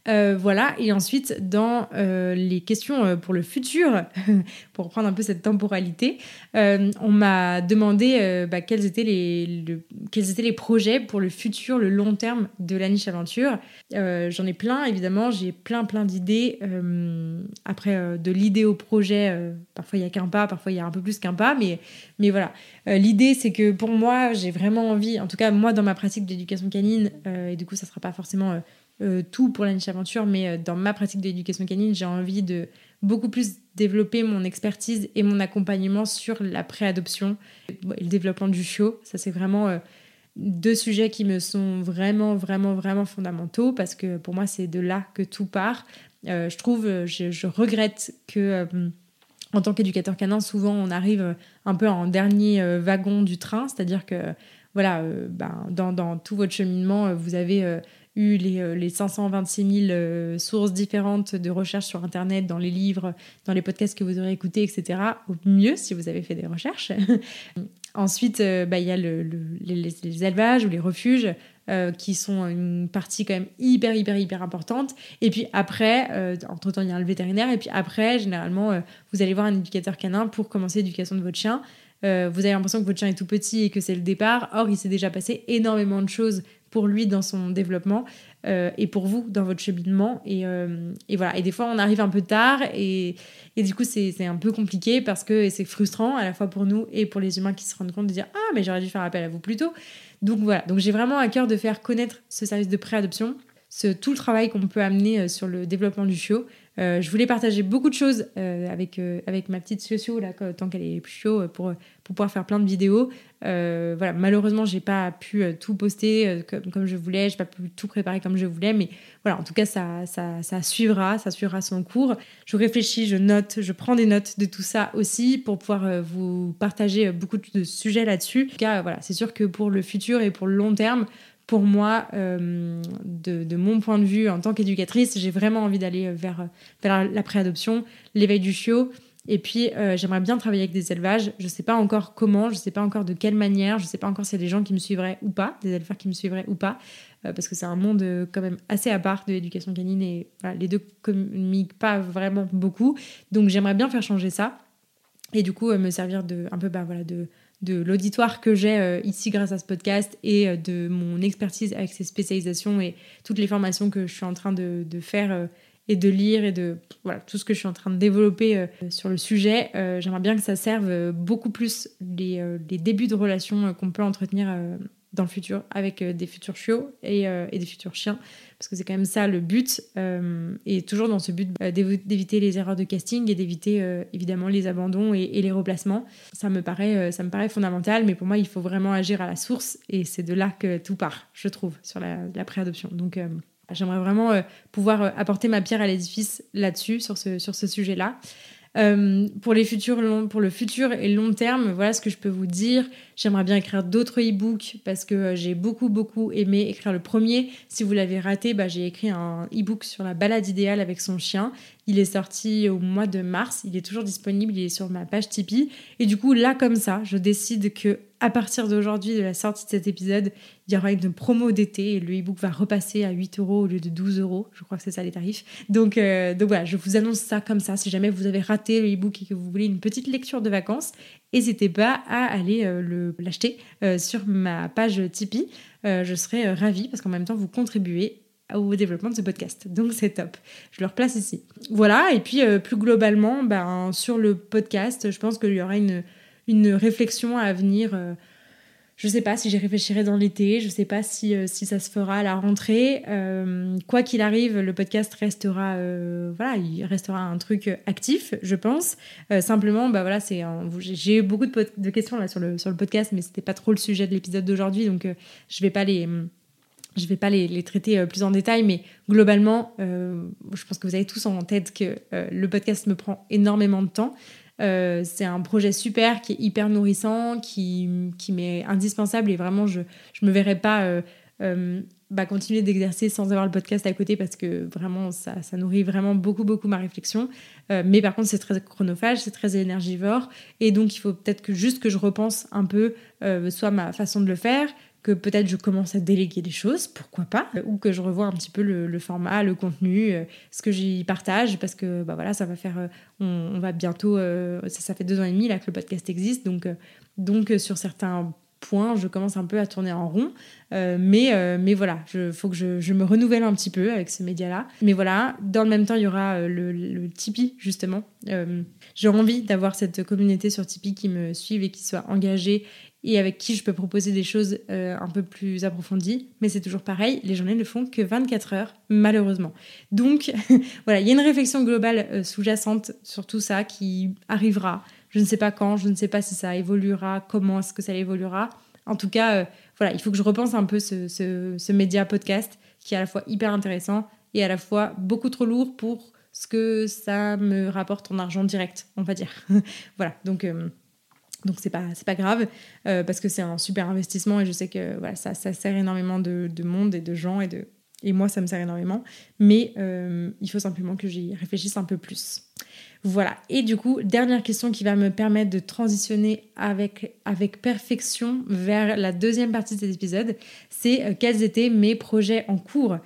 A: Euh, voilà, et ensuite dans euh, les questions euh, pour le futur, (laughs) pour reprendre un peu cette temporalité, on m'a demandé bah, quels, étaient les, quels étaient les projets pour le futur, le long terme de la niche aventure. J'en ai plein, évidemment, j'ai plein plein d'idées. après, de l'idée au projet, parfois il n'y a qu'un pas, parfois il y a un peu plus qu'un pas, mais, mais voilà. L'idée, c'est que pour moi, j'ai vraiment envie, en tout cas moi dans ma pratique d'éducation canine, et du coup ça ne sera pas forcément euh, tout pour la niche aventure, mais euh, dans ma pratique d'éducation canine, j'ai envie de beaucoup plus développer mon expertise et mon accompagnement sur la préadoption et le développement du chiot. Ça, c'est vraiment euh, deux sujets qui me sont vraiment, vraiment, vraiment fondamentaux parce que pour moi, c'est de là que tout part. je trouve, je, regrette que en tant qu'éducateur canin, souvent on arrive un peu en dernier wagon du train, c'est-à-dire que voilà, ben, dans, dans, tout votre cheminement, vous avez eu les, les 526 000 sources différentes de recherches sur Internet, dans les livres, dans les podcasts que vous aurez écoutés, etc. Au mieux, si vous avez fait des recherches. (laughs) Ensuite, euh, bah, il y a le, les, élevages ou les refuges euh, qui sont une partie quand même hyper, hyper, hyper importante. Et puis après, euh, entre-temps, il y a le vétérinaire. Et puis après, généralement, vous allez voir un éducateur canin pour commencer l'éducation de votre chien. vous avez l'impression que votre chien est tout petit et que c'est le départ. Or, il s'est déjà passé énormément de choses pour lui dans son développement euh, et pour vous dans votre cheminement. Et, euh, et, voilà. Et des fois, on arrive un peu tard et, et du coup, c'est un peu compliqué parce que c'est frustrant à la fois pour nous et pour les humains qui se rendent compte de dire Ah, mais j'aurais dû faire appel à vous plus tôt. Donc voilà. Donc j'ai vraiment à cœur de faire connaître ce service de préadoption ce, tout le travail qu'on peut amener sur le développement du chiot. Euh, je voulais partager beaucoup de choses euh, avec, euh, avec ma petite socio, là, tant qu'elle est plus chaud, pour, pour pouvoir faire plein de vidéos. voilà, malheureusement, j'ai pas pu tout poster comme, comme, je voulais, j'ai pas pu tout préparer comme je voulais, mais voilà, en tout cas, ça, ça, ça suivra, ça suivra son cours. Je réfléchis, je note, je prends des notes de tout ça aussi pour pouvoir vous partager beaucoup de sujets là-dessus. En tout cas, voilà, c'est sûr que pour le futur et pour le long terme, pour moi, euh, de, mon point de vue en tant qu'éducatrice, j'ai vraiment envie d'aller vers, vers la préadoption, l'éveil du chiot. Et puis, euh, j'aimerais bien travailler avec des élevages. Je ne sais pas encore comment, je ne sais pas encore de quelle manière, je ne sais pas encore s'il y a des gens qui me suivraient ou pas, des éleveurs qui me suivraient ou pas, euh, parce que c'est un monde quand même assez à part de l'éducation canine et les deux communiquent pas vraiment beaucoup. Donc, j'aimerais bien faire changer ça et du coup me servir de un peu bah, voilà, de, de l'auditoire que j'ai euh, ici grâce à ce podcast et euh, de mon expertise avec ces spécialisations et toutes les formations que je suis en train de, faire euh, et de lire et de voilà tout ce que je suis en train de développer sur le sujet. J'aimerais bien que ça serve beaucoup plus les, les débuts de relations qu'on peut entretenir dans le futur avec des futurs chiots et, et des futurs chiens parce que c'est quand même ça le but, euh, et toujours dans ce but euh, d'éviter les erreurs de casting et d'éviter euh, évidemment les abandons et, les replacements. Ça me, paraît, ça me paraît fondamental, mais pour moi, il faut vraiment agir à la source, et c'est de là que tout part, je trouve, sur la, la préadoption. Donc, j'aimerais vraiment pouvoir apporter ma pierre à l'édifice là-dessus, sur ce, sur ce sujet-là. Euh, pour, les futurs pour le futur et long terme, voilà ce que je peux vous dire. J'aimerais bien écrire d'autres e-books parce que euh, j'ai beaucoup, beaucoup aimé écrire le premier. Si vous l'avez raté, bah, j'ai écrit un e-book sur la balade idéale avec son chien. Il est sorti au mois de mars. Il est toujours disponible. Il est sur ma page Tipeee. Et du coup, là, comme ça, je décide que à partir d'aujourd'hui, de la sortie de cet épisode, il y aura une promo d'été et le e-book va repasser à 8 euros au lieu de 12 euros. Je crois que c'est ça les tarifs. Donc, euh, donc voilà, je vous annonce ça comme ça. Si jamais vous avez raté le e-book et que vous voulez une petite lecture de vacances, n'hésitez pas à aller euh, l'acheter euh, sur ma page Tipeee. je serai ravie parce qu'en même temps, vous contribuez au développement de ce podcast. Donc c'est top. Je le replace ici. Voilà, et puis plus globalement, ben, sur le podcast, je pense qu'il y aura une, une réflexion à venir. Euh, je ne sais pas si j'y réfléchirai dans l'été, je ne sais pas si, euh, si ça se fera à la rentrée. Euh, quoi qu'il arrive, le podcast restera, voilà, il restera un truc actif, je pense. simplement, bah voilà, c'est, j'ai eu beaucoup de, questions là sur le, sur le podcast, mais c'était pas trop le sujet de l'épisode d'aujourd'hui, donc je vais pas les je vais pas les, traiter plus en détail, mais globalement, je pense que vous avez tous en tête que le podcast me prend énormément de temps. Euh, c'est un projet super qui est hyper nourrissant, qui, qui m'est indispensable et vraiment, je ne me verrais pas euh, euh, bah, continuer d'exercer sans avoir le podcast à côté parce que vraiment, ça, ça nourrit vraiment beaucoup, beaucoup ma réflexion. mais par contre, c'est très chronophage, c'est très énergivore et donc il faut peut-être que juste que je repense un peu soit ma façon de le faire, que peut-être je commence à déléguer des choses, pourquoi pas, ou que je revois un petit peu le, format, le contenu, euh, ce que j'y partage, parce que bah voilà, ça va faire, euh, on, va bientôt, euh, ça, fait deux ans et demi là que le podcast existe, donc, donc sur certains points, je commence un peu à tourner en rond, mais, mais voilà, il faut que je, me renouvelle un petit peu avec ce média-là. Mais voilà, dans le même temps, il y aura le, le Tipeee, justement. J'ai envie d'avoir cette communauté sur Tipeee qui me suive et qui soit engagée et avec qui je peux proposer des choses euh, un peu plus approfondies. Mais c'est toujours pareil, les journées ne font que 24 heures, malheureusement. Donc (laughs) voilà, il y a une réflexion globale euh, sous-jacente sur tout ça qui arrivera. Je ne sais pas quand, je ne sais pas si ça évoluera, comment est-ce que ça évoluera. En tout cas, euh, voilà, il faut que je repense un peu ce, média podcast qui est à la fois hyper intéressant et à la fois beaucoup trop lourd pour ce que ça me rapporte en argent direct, on va dire. (laughs) voilà, donc donc c'est pas c'est pas grave euh, parce que c'est un super investissement et je sais que voilà ça, ça sert énormément de, de, monde et de gens et de et moi ça me sert énormément mais euh, il faut simplement que j'y réfléchisse un peu plus voilà. Et du coup dernière question qui va me permettre de transitionner avec perfection vers la deuxième partie de cet épisode c'est euh, quels étaient mes projets en cours.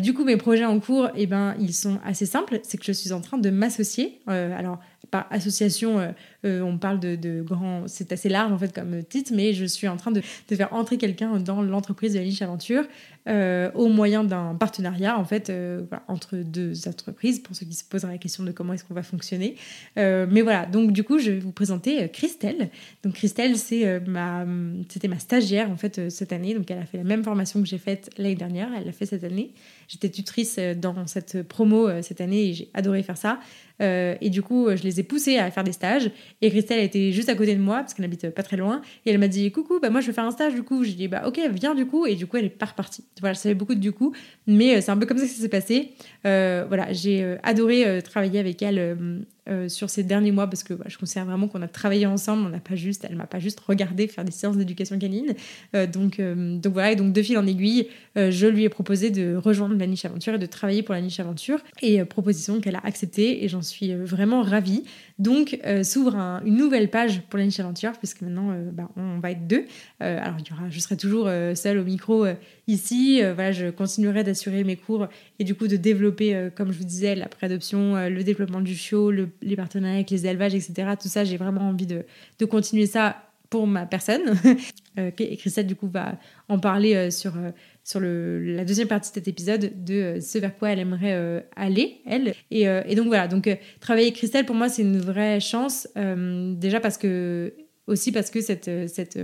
A: Du coup mes projets en cours eh ben ils sont assez simples. C'est que je suis en train de m'associer alors par association on parle de, de grands. C'est assez large en fait comme titre, mais je suis en train de, de faire entrer quelqu'un dans l'entreprise de la niche aventure euh, au moyen d'un partenariat en fait euh, entre deux entreprises pour ceux qui se posent la question de comment est-ce qu'on va fonctionner. Euh, mais voilà donc du coup je vais vous présenter Christelle. Donc Christelle c'est ma c'était ma stagiaire en fait cette année. Donc elle a fait la même formation que j'ai faite l'année dernière. Elle l'a fait cette année. J'étais tutrice dans cette promo cette année et j'ai adoré faire ça. Euh, et du coup, je les ai poussés à faire des stages. Et Christelle était juste à côté de moi, parce qu'elle habite pas très loin. Et elle m'a dit Coucou, bah moi je vais faire un stage du coup. J'ai dit Bah ok, viens du coup. Et du coup, elle est pas repartie. Voilà, ça fait beaucoup de du coup. Mais euh, c'est un peu comme ça que ça s'est passé. Euh, voilà, j'ai adoré travailler avec elle euh, sur ces derniers mois parce que bah, je considère vraiment qu'on a travaillé ensemble. On n'a pas juste, elle m'a pas juste regardé faire des séances d'éducation canine. Euh, donc, euh, donc voilà, et donc de fil en aiguille, je lui ai proposé de rejoindre la niche aventure et de travailler pour la niche aventure. Et proposition qu'elle a acceptée et j'en suis vraiment ravie. Donc s'ouvre une nouvelle page pour la niche aventure puisque maintenant bah, on va être deux. alors il y aura, je serai toujours seule au micro ici. voilà, je continuerai d'assurer mes cours et du coup de développer, comme je vous disais, la préadoption, le développement du chiot, le les partenariats avec les élevages, etc. Tout ça, j'ai vraiment envie de, continuer ça pour ma personne. (laughs) Euh, et Christelle, du coup, va en parler euh, sur, euh, sur la deuxième partie de cet épisode de ce vers quoi elle aimerait aller, elle. Et, et, donc voilà, donc travailler avec Christelle, pour moi, c'est une vraie chance. déjà parce que, aussi parce que cette, cette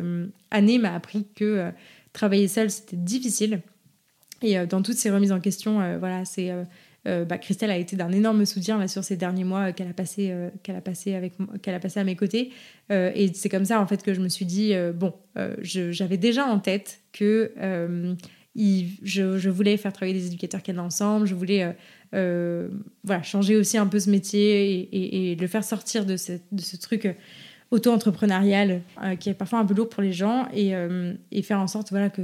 A: année m'a appris que travailler seule, c'était difficile. Et dans toutes ces remises en question, voilà, c'est euh, bah, Christelle a été d'un énorme soutien là, sur ces derniers mois euh, qu'elle a passé euh, qu'elle a passé avec qu'elle a passé à mes côtés. Et c'est comme ça en fait que je me suis dit bon j'avais déjà en tête que je, voulais faire travailler des éducateurs canins ensemble je voulais voilà changer aussi un peu ce métier et, le faire sortir de ce truc auto-entrepreneurial qui est parfois un peu lourd pour les gens et, et faire en sorte voilà que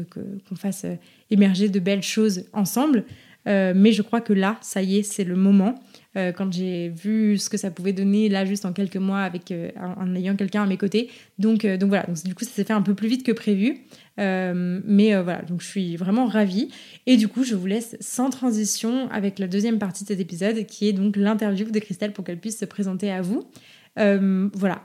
A: qu'on fasse émerger de belles choses ensemble euh, mais je crois que là, ça y est, c'est le moment. Euh, quand j'ai vu ce que ça pouvait donner là juste en quelques mois avec euh, en, ayant quelqu'un à mes côtés. Donc, donc voilà, donc, du coup ça s'est fait un peu plus vite que prévu. mais voilà, donc je suis vraiment ravie. Et du coup, je vous laisse sans transition avec la deuxième partie de cet épisode qui est donc l'interview de Christelle pour qu'elle puisse se présenter à vous. voilà.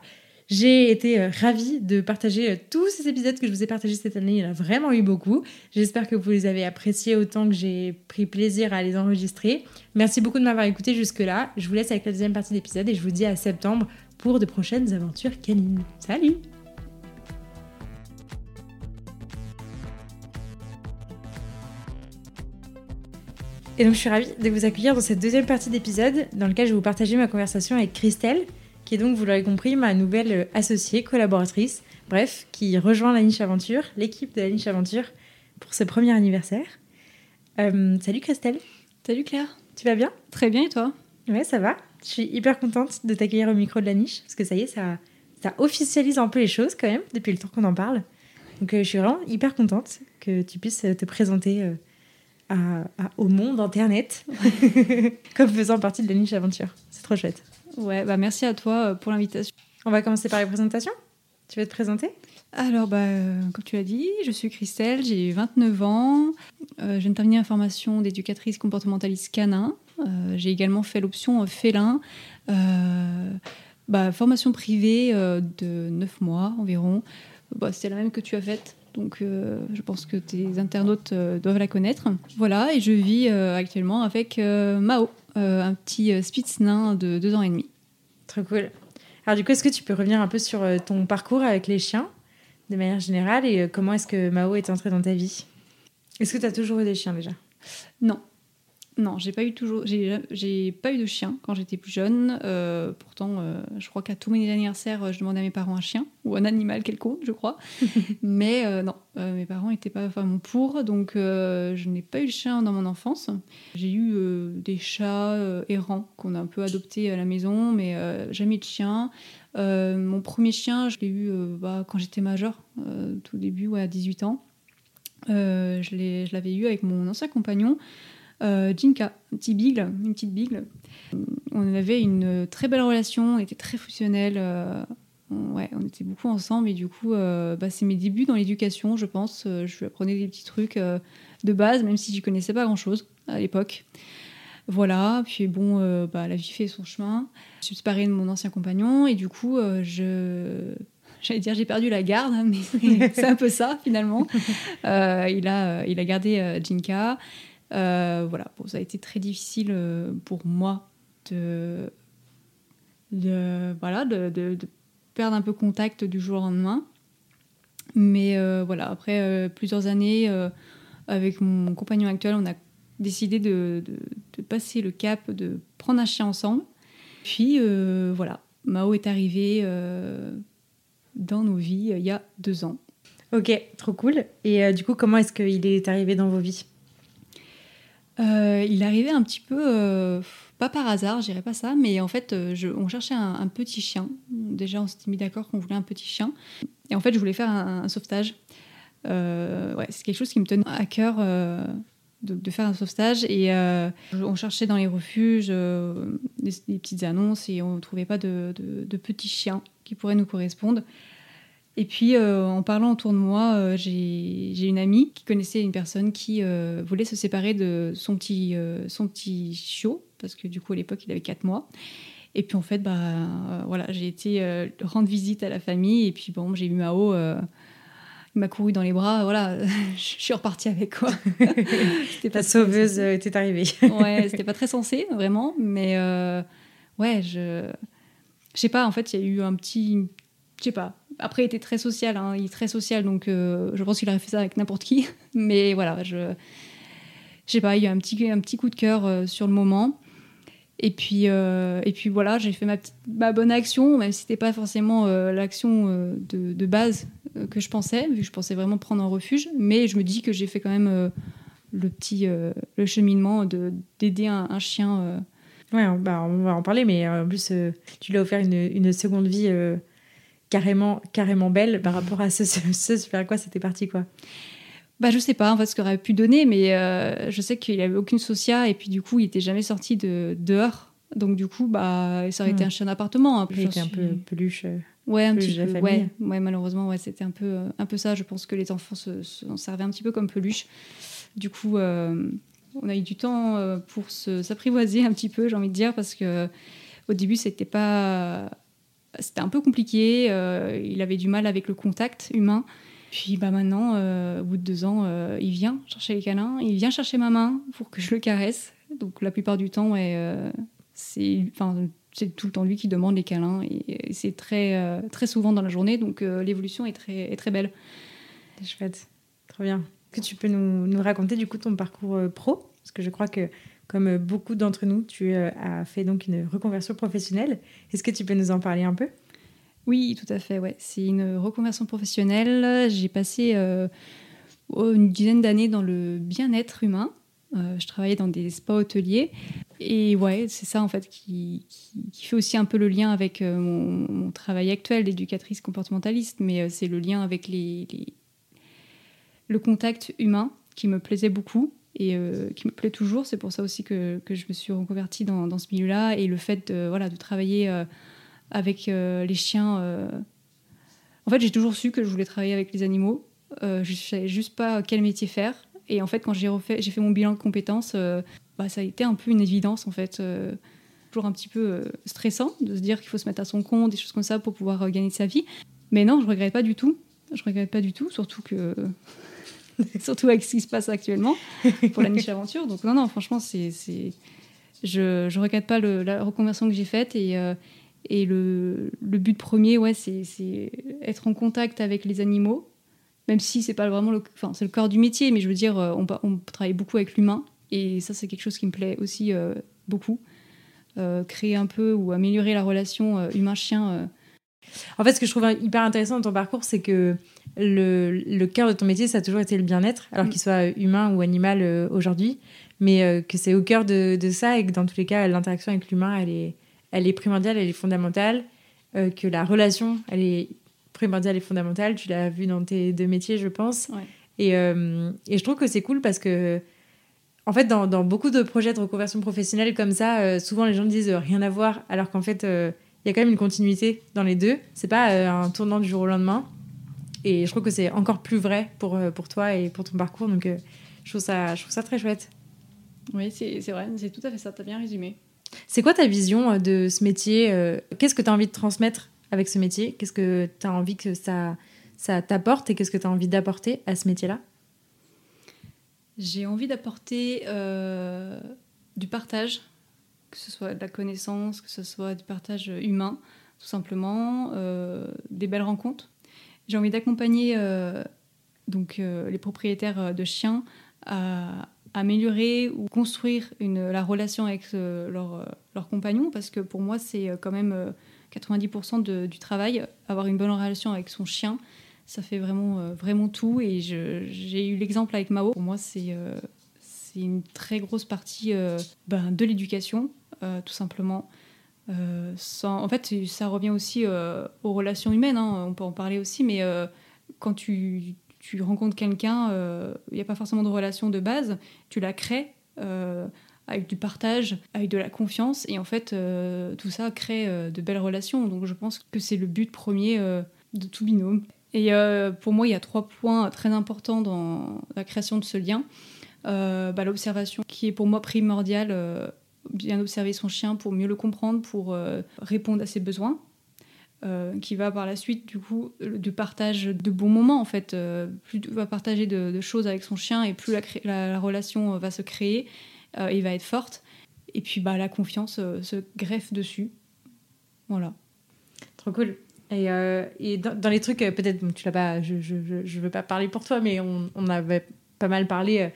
A: J'ai été euh, ravie de partager euh, tous ces épisodes que je vous ai partagés cette année. Il y en a vraiment eu beaucoup. J'espère que vous les avez appréciés autant que j'ai pris plaisir à les enregistrer. Merci beaucoup de m'avoir écouté jusque-là. Je vous laisse avec la deuxième partie de l'épisode et je vous dis à septembre pour de prochaines aventures canines. Salut Et donc je suis ravie de vous accueillir dans cette deuxième partie d'épisode dans laquelle je vais vous partager ma conversation avec Christelle qui est donc, vous l'aurez compris, ma nouvelle euh, associée, collaboratrice, bref, qui rejoint la Niche Aventure, l'équipe de la Niche Aventure, pour ce premier anniversaire. Euh, salut Christelle.
B: Salut Claire.
A: Tu vas bien?
B: Très bien et toi?
A: Ouais, ça va. Je suis hyper contente de t'accueillir au micro de la Niche, parce que ça y est, ça, ça officialise un peu les choses quand même, depuis le temps qu'on en parle. Donc euh, je suis vraiment hyper contente que tu puisses te présenter au monde Internet (laughs) comme faisant partie de la Niche Aventure. C'est trop chouette.
B: Ouais, bah merci à toi euh, pour l'invitation.
A: On va commencer par les présentations. Tu veux te présenter?
B: Alors, bah, euh, comme tu l'as dit, je suis Christelle, j'ai 29 ans. Euh, je viens de terminer une formation d'éducatrice comportementaliste canin. j'ai également fait l'option félin. Bah, formation privée de 9 mois environ. Bah, C'était la même que tu as faite. Donc, je pense que tes internautes doivent la connaître. Voilà, et je vis actuellement avec Mao, euh, un petit euh, Spitz nain de deux ans et demi.
A: Trop cool. Alors du coup, est-ce que tu peux revenir un peu sur euh, ton parcours avec les chiens, de manière générale, et comment est-ce que Mao est entré dans ta vie? Est-ce que tu as toujours eu des chiens déjà?
B: Non, non, j'ai pas eu toujours, j'ai pas eu de chien quand j'étais plus jeune. Euh, pourtant, euh, je crois qu'à tous mes anniversaires, je demandais à mes parents un chien ou un animal quelconque, je crois. (laughs) Mais euh, non, mes parents n'étaient pas vraiment pour, donc je n'ai pas eu de chien dans mon enfance. J'ai eu des chats errants qu'on a un peu adoptés à la maison, mais jamais de chien. mon premier chien, je l'ai eu bah, quand j'étais majeure, tout début, ouais, à 18 ans. je l'avais eu avec mon ancien compagnon. Euh, Jinka, un petit une petite bigle. On avait une très belle relation, on était très fusionnels. Euh, ouais, on était beaucoup ensemble et du coup, euh, bah, c'est mes débuts dans l'éducation, je pense. je lui apprenais des petits trucs de base, même si je connaissais pas grand-chose à l'époque. Voilà, puis bon, euh, bah, la vie fait son chemin. Je suis séparée de mon ancien compagnon et du coup, euh, je. (laughs) J'allais dire, j'ai perdu la garde, hein, mais (laughs) c'est un peu ça finalement. Euh, il, a, il a gardé Jinka. Voilà, bon, ça a été très difficile pour moi de, voilà, de, perdre un peu contact du jour au lendemain. Mais voilà, après plusieurs années, avec mon compagnon actuel, on a décidé de, de, passer le cap, de prendre un chien ensemble. Puis euh, voilà, Mao est arrivé euh, dans nos vies euh, il y a deux ans.
A: Ok, trop cool. Et du coup, comment est-ce qu'il est arrivé dans vos vies?
B: Il est arrivé un petit peu, pas par hasard, je dirais pas ça, mais en fait, je, on cherchait un, petit chien. Déjà, on s'était mis d'accord qu'on voulait un petit chien. Et en fait, je voulais faire un, sauvetage. ouais, c'est quelque chose qui me tenait à cœur de, faire un sauvetage. Et euh, on cherchait dans les refuges euh, des, petites annonces et on ne trouvait pas de, petits chiens qui pourraient nous correspondre. Et puis, euh, en parlant autour de moi, j'ai une amie qui connaissait une personne qui voulait se séparer de son petit, son petit chiot, parce que du coup, à l'époque, il avait 4 mois. Et puis, en fait, bah, voilà, j'ai été rendre visite à la famille. Et puis, bon, j'ai eu Mao il m'a couru dans les bras, voilà, (laughs) je suis repartie avec quoi. (laughs)
A: Ta sauveuse était arrivée.
B: ouais, (laughs) c'était pas très sensé, vraiment, mais euh, ouais, je, je sais pas, en fait, il y a eu un petit, je sais pas. Après, il était très social, hein, il est très social, donc euh, je pense qu'il aurait fait ça avec n'importe qui, (laughs) mais voilà, je, je sais pas, il y a un petit, un petit coup de cœur euh, sur le moment. Et puis, et puis voilà, j'ai fait ma, ma bonne action, même si c'était pas forcément l'action de, base euh, que je pensais, vu que je pensais vraiment prendre un refuge. Mais je me dis que j'ai fait quand même euh, le petit euh, le cheminement de d'aider un, chien.
A: Ouais, bah, on va en parler, mais en plus, tu lui as offert une, une seconde vie carrément, carrément belle par rapport à (laughs) ce, ce, vers quoi c'était parti, quoi.
B: Bah, je sais pas en fait ce qu'il aurait pu donner, mais je sais qu'il avait aucune socia et puis du coup, il était jamais sorti de dehors. Donc du coup, bah, ça aurait été hmm. un chien d'appartement.
A: Hein, il était un peu peluche.
B: Ouais, un petit peu. Ouais, ouais, malheureusement, ouais, c'était un peu, euh, un peu ça. Je pense que les enfants se, servaient un petit peu comme peluche. Du coup, euh, on a eu du temps euh, pour s'apprivoiser un petit peu, j'ai envie de dire, parce que au début, c'était pas, c'était un peu compliqué. il avait du mal avec le contact humain. Puis bah maintenant, au bout de deux ans, il vient chercher les câlins, il vient chercher ma main pour que je le caresse. Donc la plupart du temps, c'est, tout le temps lui qui demande les câlins et, c'est très, euh, très souvent dans la journée, donc euh, l'évolution est très, est très belle.
A: C'est chouette, trop bien. Est-ce que tu peux nous, nous, raconter du coup ton parcours euh, pro? Parce que je crois que comme beaucoup d'entre nous, tu as fait donc une reconversion professionnelle. Est-ce que tu peux nous en parler un peu?
B: Oui, tout à fait. Ouais. C'est une reconversion professionnelle. J'ai passé une dizaine d'années dans le bien-être humain. je travaillais dans des spas hôteliers et ouais, c'est ça en fait qui, fait aussi un peu le lien avec euh, mon, travail actuel d'éducatrice comportementaliste, mais euh, c'est le lien avec les, le contact humain qui me plaisait beaucoup et euh, qui me plaît toujours. C'est pour ça aussi que, que je me suis reconvertie dans, dans ce milieu-là et le fait de, voilà, de travailler avec les chiens. En fait, j'ai toujours su que je voulais travailler avec les animaux. je ne savais juste pas quel métier faire. Et en fait, quand j'ai refait, j'ai fait mon bilan de compétences, bah, ça a été un peu une évidence en fait. Euh, toujours un petit peu euh, stressant de se dire qu'il faut se mettre à son compte, des choses comme ça pour pouvoir euh, gagner sa vie. Mais non, je regrette pas du tout. Je regrette pas du tout, surtout que (laughs) surtout avec ce qui se passe actuellement pour la niche (laughs) aventure. Donc non, non, franchement, c'est, je ne regrette pas la reconversion que j'ai faite et, et le, le, but premier, ouais, c'est, être en contact avec les animaux, même si c'est pas vraiment le, enfin, c'est le corps du métier, mais je veux dire, on, on travaille beaucoup avec l'humain et ça, c'est quelque chose qui me plaît aussi euh, beaucoup. Euh, créer un peu ou améliorer la relation euh, humain-chien.
A: En fait, ce que je trouve hyper intéressant dans ton parcours, c'est que le, le, cœur de ton métier, ça a toujours été le bien-être, alors mm. qu'il soit humain ou animal aujourd'hui, mais que c'est au cœur de, de, ça et que dans tous les cas, l'interaction avec l'humain, elle est, elle est primordiale, elle est fondamentale, que la relation, elle est primordiale et fondamentale. Tu l'as vu dans tes deux métiers, je pense. Et, et, je trouve que c'est cool parce que en fait, dans, beaucoup de projets de reconversion professionnelle comme ça, euh, souvent les gens disent euh, rien à voir, alors qu'en fait, euh, il y a quand même une continuité dans les deux. C'est pas un tournant du jour au lendemain. Et je trouve que c'est encore plus vrai pour, pour toi et pour ton parcours. Donc, je, trouve ça, je trouve ça très chouette.
B: Oui, c'est vrai, c'est tout à fait ça, tu as bien résumé.
A: C'est quoi ta vision de ce métier Qu'est-ce que tu as envie de transmettre avec ce métier? Qu'est-ce que tu as envie que ça, ça t'apporte et qu'est-ce que tu as envie d'apporter à ce métier-là?
B: J'ai envie d'apporter du partage, que ce soit de la connaissance, que ce soit du partage humain, tout simplement, euh, des belles rencontres. J'ai envie d'accompagner euh, donc euh, les propriétaires de chiens à améliorer ou construire la relation avec leur, leur, compagnon, parce que pour moi, c'est quand même 90% du travail. Avoir une bonne relation avec son chien, ça fait vraiment, vraiment tout. Et j'ai eu l'exemple avec Mao. Pour moi, c'est c'est une très grosse partie ben, de l'éducation, tout simplement. Euh, en fait, ça revient aussi euh, aux relations humaines, hein, on peut en parler aussi, mais euh, quand tu rencontres quelqu'un, il n'y a pas forcément de relation de base, tu la crées avec du partage, avec de la confiance, et en fait, tout ça crée de belles relations. Donc je pense que c'est le but premier de tout binôme. Et pour moi, il y a trois points très importants dans la création de ce lien. Bah, l'observation qui est pour moi primordiale bien observer son chien pour mieux le comprendre, pour euh, répondre à ses besoins. Euh, qui va par la suite du coup du partage de bons moments en fait. Euh, plus tu va partager de, choses avec son chien et plus la, relation va se créer et va être forte. Et puis bah la confiance se greffe dessus. Voilà.
A: Trop cool. Et, et dans, les trucs peut-être tu l'as pas je, je, je, veux pas parler pour toi mais on, on avait pas mal parlé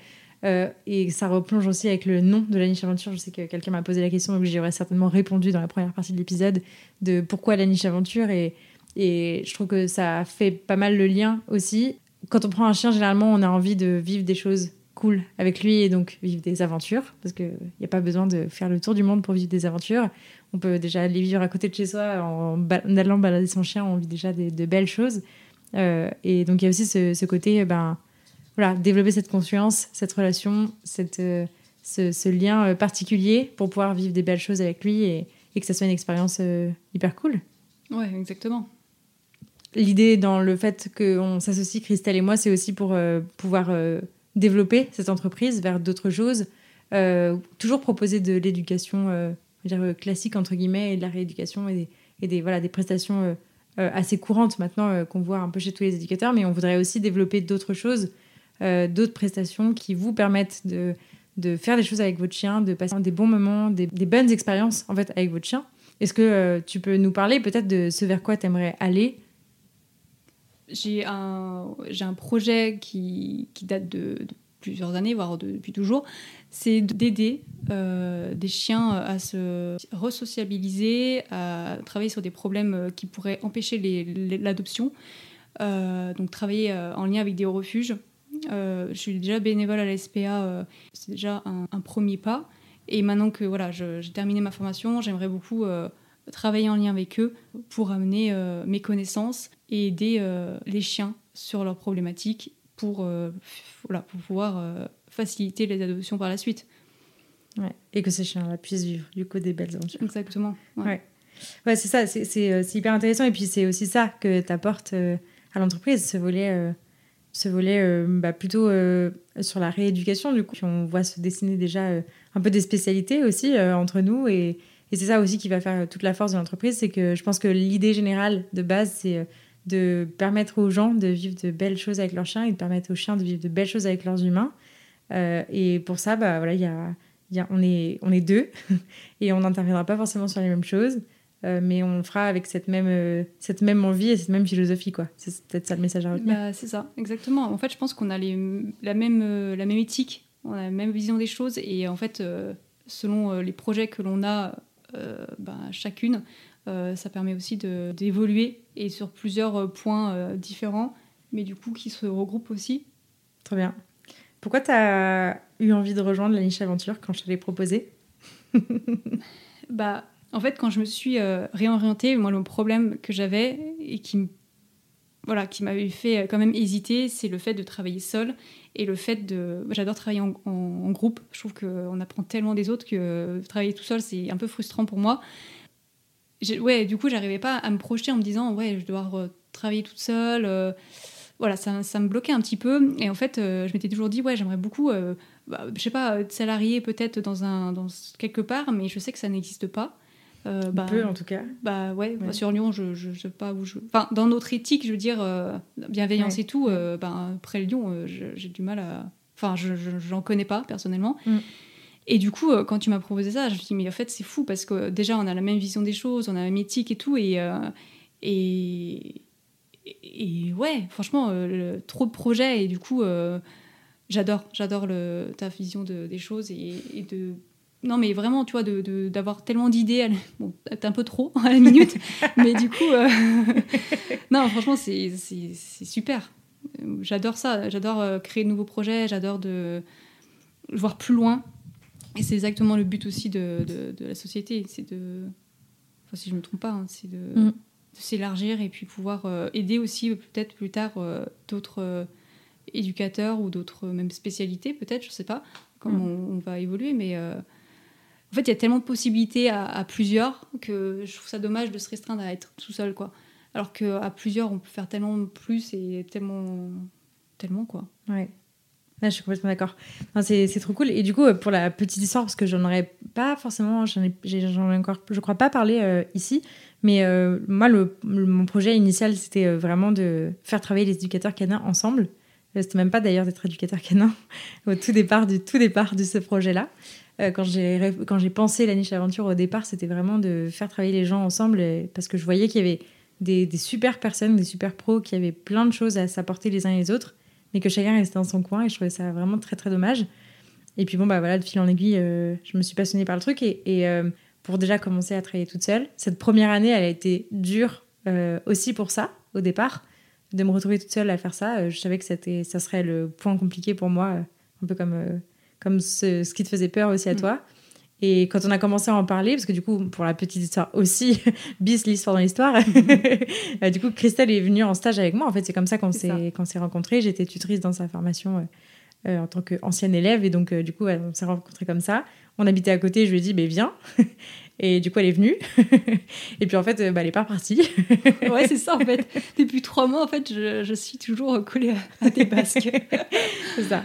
A: euh, et ça replonge aussi avec le nom de la niche aventure. Je sais que quelqu'un m'a posé la question, donc j'aurais certainement répondu dans la première partie de l'épisode de pourquoi la niche aventure. Et, et je trouve que ça fait pas mal le lien aussi. Quand on prend un chien, généralement, on a envie de vivre des choses cool avec lui et donc vivre des aventures. Parce qu'il n'y a pas besoin de faire le tour du monde pour vivre des aventures. On peut déjà aller vivre à côté de chez soi en, allant balader son chien. On vit déjà de belles choses. Euh, et donc il y a aussi ce, ce côté, ben, voilà, développer cette conscience, cette relation, cette, euh, ce, lien euh, particulier pour pouvoir vivre des belles choses avec lui et, que ça soit une expérience euh, hyper cool.
B: Ouais, exactement.
A: L'idée dans le fait qu'on s'associe, Christelle et moi, c'est aussi pour pouvoir développer cette entreprise vers d'autres choses, toujours proposer de l'éducation classique, entre guillemets, et de la rééducation et des, et des, voilà, des prestations assez courantes maintenant qu'on voit un peu chez tous les éducateurs, mais on voudrait aussi développer d'autres choses euh, d'autres prestations qui vous permettent de, de, faire des choses avec votre chien, de passer des bons moments, des, bonnes expériences en fait avec votre chien. Est-ce que euh, tu peux nous parler peut-être de ce vers quoi tu aimerais aller?
B: J'ai un, un projet qui, qui date de, plusieurs années, voire depuis toujours, c'est d'aider euh, des chiens à se resociabiliser, à travailler sur des problèmes qui pourraient empêcher l'adoption. donc travailler en lien avec des refuges euh, je suis déjà bénévole à la SPA, euh, c'est déjà un, premier pas. Et maintenant que voilà, j'ai terminé ma formation, j'aimerais beaucoup euh, travailler en lien avec eux pour amener mes connaissances et aider les chiens sur leurs problématiques pour, voilà, pour pouvoir faciliter les adoptions par la suite.
A: Ouais. Et que ces chiens-là puissent vivre du coup des belles aventures.
B: Exactement.
A: Ouais. ouais. c'est ça, c'est hyper intéressant. Et puis c'est aussi ça que tu apportes à l'entreprise, ce volet ce volet euh, bah, plutôt euh, sur la rééducation. Du coup, on voit se dessiner déjà euh, un peu des spécialités aussi entre nous. Et, c'est ça aussi qui va faire toute la force de l'entreprise. C'est que je pense que l'idée générale de base, c'est de permettre aux gens de vivre de belles choses avec leurs chiens et de permettre aux chiens de vivre de belles choses avec leurs humains. et pour ça, bah, voilà, on, est, on est deux (laughs) et on n'interviendra pas forcément sur les mêmes choses. Euh, mais on le fera avec cette même, euh, cette même envie et cette même philosophie. quoi. C'est peut-être ça le message à retenir.
B: Bah, c'est ça, exactement. En fait, je pense qu'on a les, la, même, euh, la même éthique, on a la même vision des choses. Et en fait, selon les projets que l'on a bah, chacune, ça permet aussi d'évoluer et sur plusieurs points différents, mais du coup qui se regroupent aussi.
A: Très bien. Pourquoi tu as eu envie de rejoindre la niche aventure quand je te l'ai proposé?
B: Bah en fait, quand je me suis euh, réorientée, moi, le problème que j'avais et qui, voilà, qui m'avait fait euh, quand même hésiter, c'est le fait de travailler seul et le fait de. J'adore travailler en, groupe. Je trouve qu'on apprend tellement des autres que travailler tout seul, c'est un peu frustrant pour moi. Ouais, du coup, j'arrivais pas à me projeter en me disant, ouais, je dois travailler toute seule. voilà, ça, ça, me bloquait un petit peu. Et en fait, je m'étais toujours dit, ouais, j'aimerais beaucoup, bah, je sais pas, être salarié peut-être dans, dans quelque part, mais je sais que ça n'existe pas.
A: Euh, bah, peu en tout cas.
B: Bah ouais, sur Lyon, je, je, sais pas où je. Enfin, dans notre éthique, je veux dire, euh, bienveillance et tout, euh, bah, après Lyon, euh, j'ai du mal à. Enfin, je n'en connais pas personnellement. Mm. Et du coup, quand tu m'as proposé ça, je me suis dit, mais en fait, c'est fou parce que déjà, on a la même vision des choses, on a la même éthique et tout. Et, et, et, ouais, franchement, trop de projets. Et du coup, j'adore, j'adore ta vision de, des choses et, et de non, mais vraiment, tu vois, d'avoir de, tellement d'idées, (laughs) bon, un peu trop à la minute, (laughs) mais du coup, euh, (laughs) non, franchement, c'est super. J'adore ça, j'adore euh, créer de nouveaux projets, j'adore de voir plus loin. Et c'est exactement le but aussi de, la société, c'est de, enfin, si je ne me trompe pas, hein, c'est mm. de, s'élargir et puis pouvoir euh, aider aussi peut-être plus tard d'autres éducateurs ou d'autres même spécialités, peut-être, je ne sais pas comment mm. on, va évoluer, mais en fait, il y a tellement de possibilités à, plusieurs que je trouve ça dommage de se restreindre à être tout seul, quoi. Alors qu'à plusieurs, on peut faire tellement plus et tellement. tellement, quoi.
A: Ouais. je suis complètement d'accord. c'est trop cool. Et du coup, pour la petite histoire, parce que j'en aurais pas forcément, j'en ai, encore, je crois pas parlé euh, ici, mais euh, moi, le, mon projet initial, c'était euh, vraiment de faire travailler les éducateurs canins ensemble. C'était même pas d'ailleurs d'être éducateur canin (laughs) au tout départ du tout départ de ce projet-là. Euh, quand j'ai pensé la niche aventure au départ, c'était vraiment de faire travailler les gens ensemble parce que je voyais qu'il y avait des, super personnes, des super pros qui avaient plein de choses à s'apporter les uns et les autres, mais que chacun restait dans son coin et je trouvais ça vraiment très très dommage. Et puis bon bah voilà, de fil en aiguille, euh, je me suis passionnée par le truc et, euh, pour déjà commencer à travailler toute seule, cette première année, elle a été dure aussi pour ça au départ, de me retrouver toute seule à faire ça. je savais que ça serait le point compliqué pour moi, un peu comme comme ce, ce, qui te faisait peur aussi à mm. toi. Et quand on a commencé à en parler, parce que du coup, pour la petite histoire aussi, (laughs) bis l'histoire dans l'histoire, (laughs) euh, du coup, Christelle est venue en stage avec moi. En fait, c'est comme ça qu'on s'est, rencontrés. J'étais tutrice dans sa formation euh, euh, en tant qu'ancienne élève. Et donc, du coup, on s'est rencontrés comme ça. On habitait à côté. Je lui ai dit, mais viens. (laughs) Et du coup, elle est venue. et puis, en fait, bah, elle n'est pas repartie.
B: ouais, c'est ça, en fait. Depuis trois mois, en fait, je, je suis toujours collée à, à tes basques.
A: c'est ça.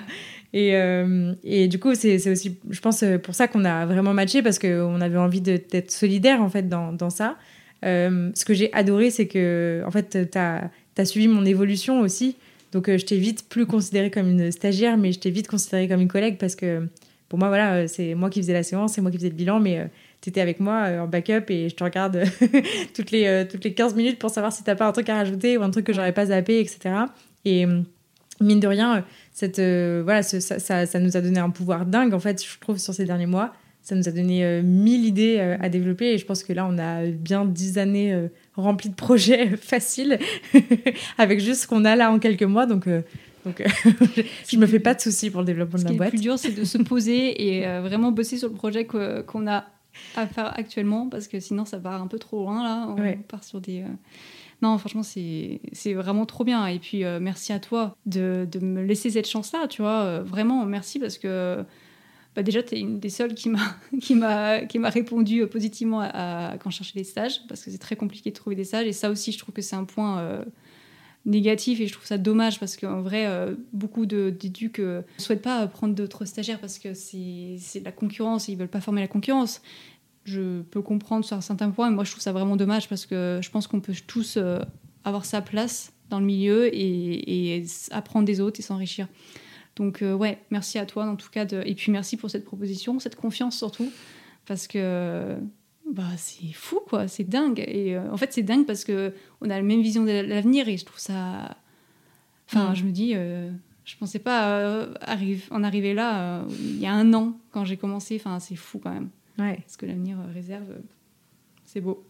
A: Et, euh, et, du coup, c'est aussi, je pense, euh, pour ça qu'on a vraiment matché parce qu'on avait envie d'être solidaire en fait dans, dans ça. Euh, ce que j'ai adoré, c'est que en fait, tu as, suivi mon évolution aussi. Donc, je t'ai vite plus considérée comme une stagiaire, mais je t'ai vite considérée comme une collègue parce que pour moi, voilà, c'est moi qui faisais la séance, c'est moi qui faisais le bilan, mais tu étais avec moi en backup et je te regarde (laughs) toutes, les, toutes les 15 minutes pour savoir si t'as pas un truc à rajouter ou un truc que j'aurais pas zappé, etc. Et mine de rien, cette, euh, voilà, ça, ça, ça, nous a donné un pouvoir dingue, en fait, je trouve, sur ces derniers mois. Ça nous a donné euh, mille idées euh, à développer et je pense que là, on a bien dix années remplies de projets faciles (laughs) avec juste ce qu'on a là en quelques mois. Donc, donc (laughs) je me fais pas de soucis pour le développement de la boîte.
B: Le plus dur, c'est de se (laughs) poser et vraiment bosser sur le projet qu'on a à faire actuellement parce que sinon, ça part un peu trop loin là. On part sur des non, franchement, c'est vraiment trop bien. Et puis, euh, merci à toi de, me laisser cette chance-là, tu vois. Euh, vraiment, merci parce que bah, déjà, tu es une des seules qui m'a (laughs) répondu positivement à, quand je cherchais des stages, parce que c'est très compliqué de trouver des stages. Et ça aussi, je trouve que c'est un point euh, négatif et je trouve ça dommage parce qu'en vrai, beaucoup d'éducs ne souhaitent pas prendre d'autres stagiaires parce que c'est la concurrence et ils veulent pas former la concurrence je peux comprendre sur certains points, mais moi je trouve ça vraiment dommage parce que je pense qu'on peut tous euh, avoir sa place dans le milieu et, apprendre des autres et s'enrichir. Donc euh, ouais, merci à toi en tout cas de... et puis merci pour cette proposition, cette confiance surtout parce que bah c'est fou quoi, c'est dingue et euh, en fait c'est dingue parce que on a la même vision de l'avenir et je trouve ça enfin mm. je me dis je pensais pas en arriver là il y a un an quand j'ai commencé enfin c'est fou quand même. Ouais. Ce que l'avenir euh, réserve, euh, c'est beau.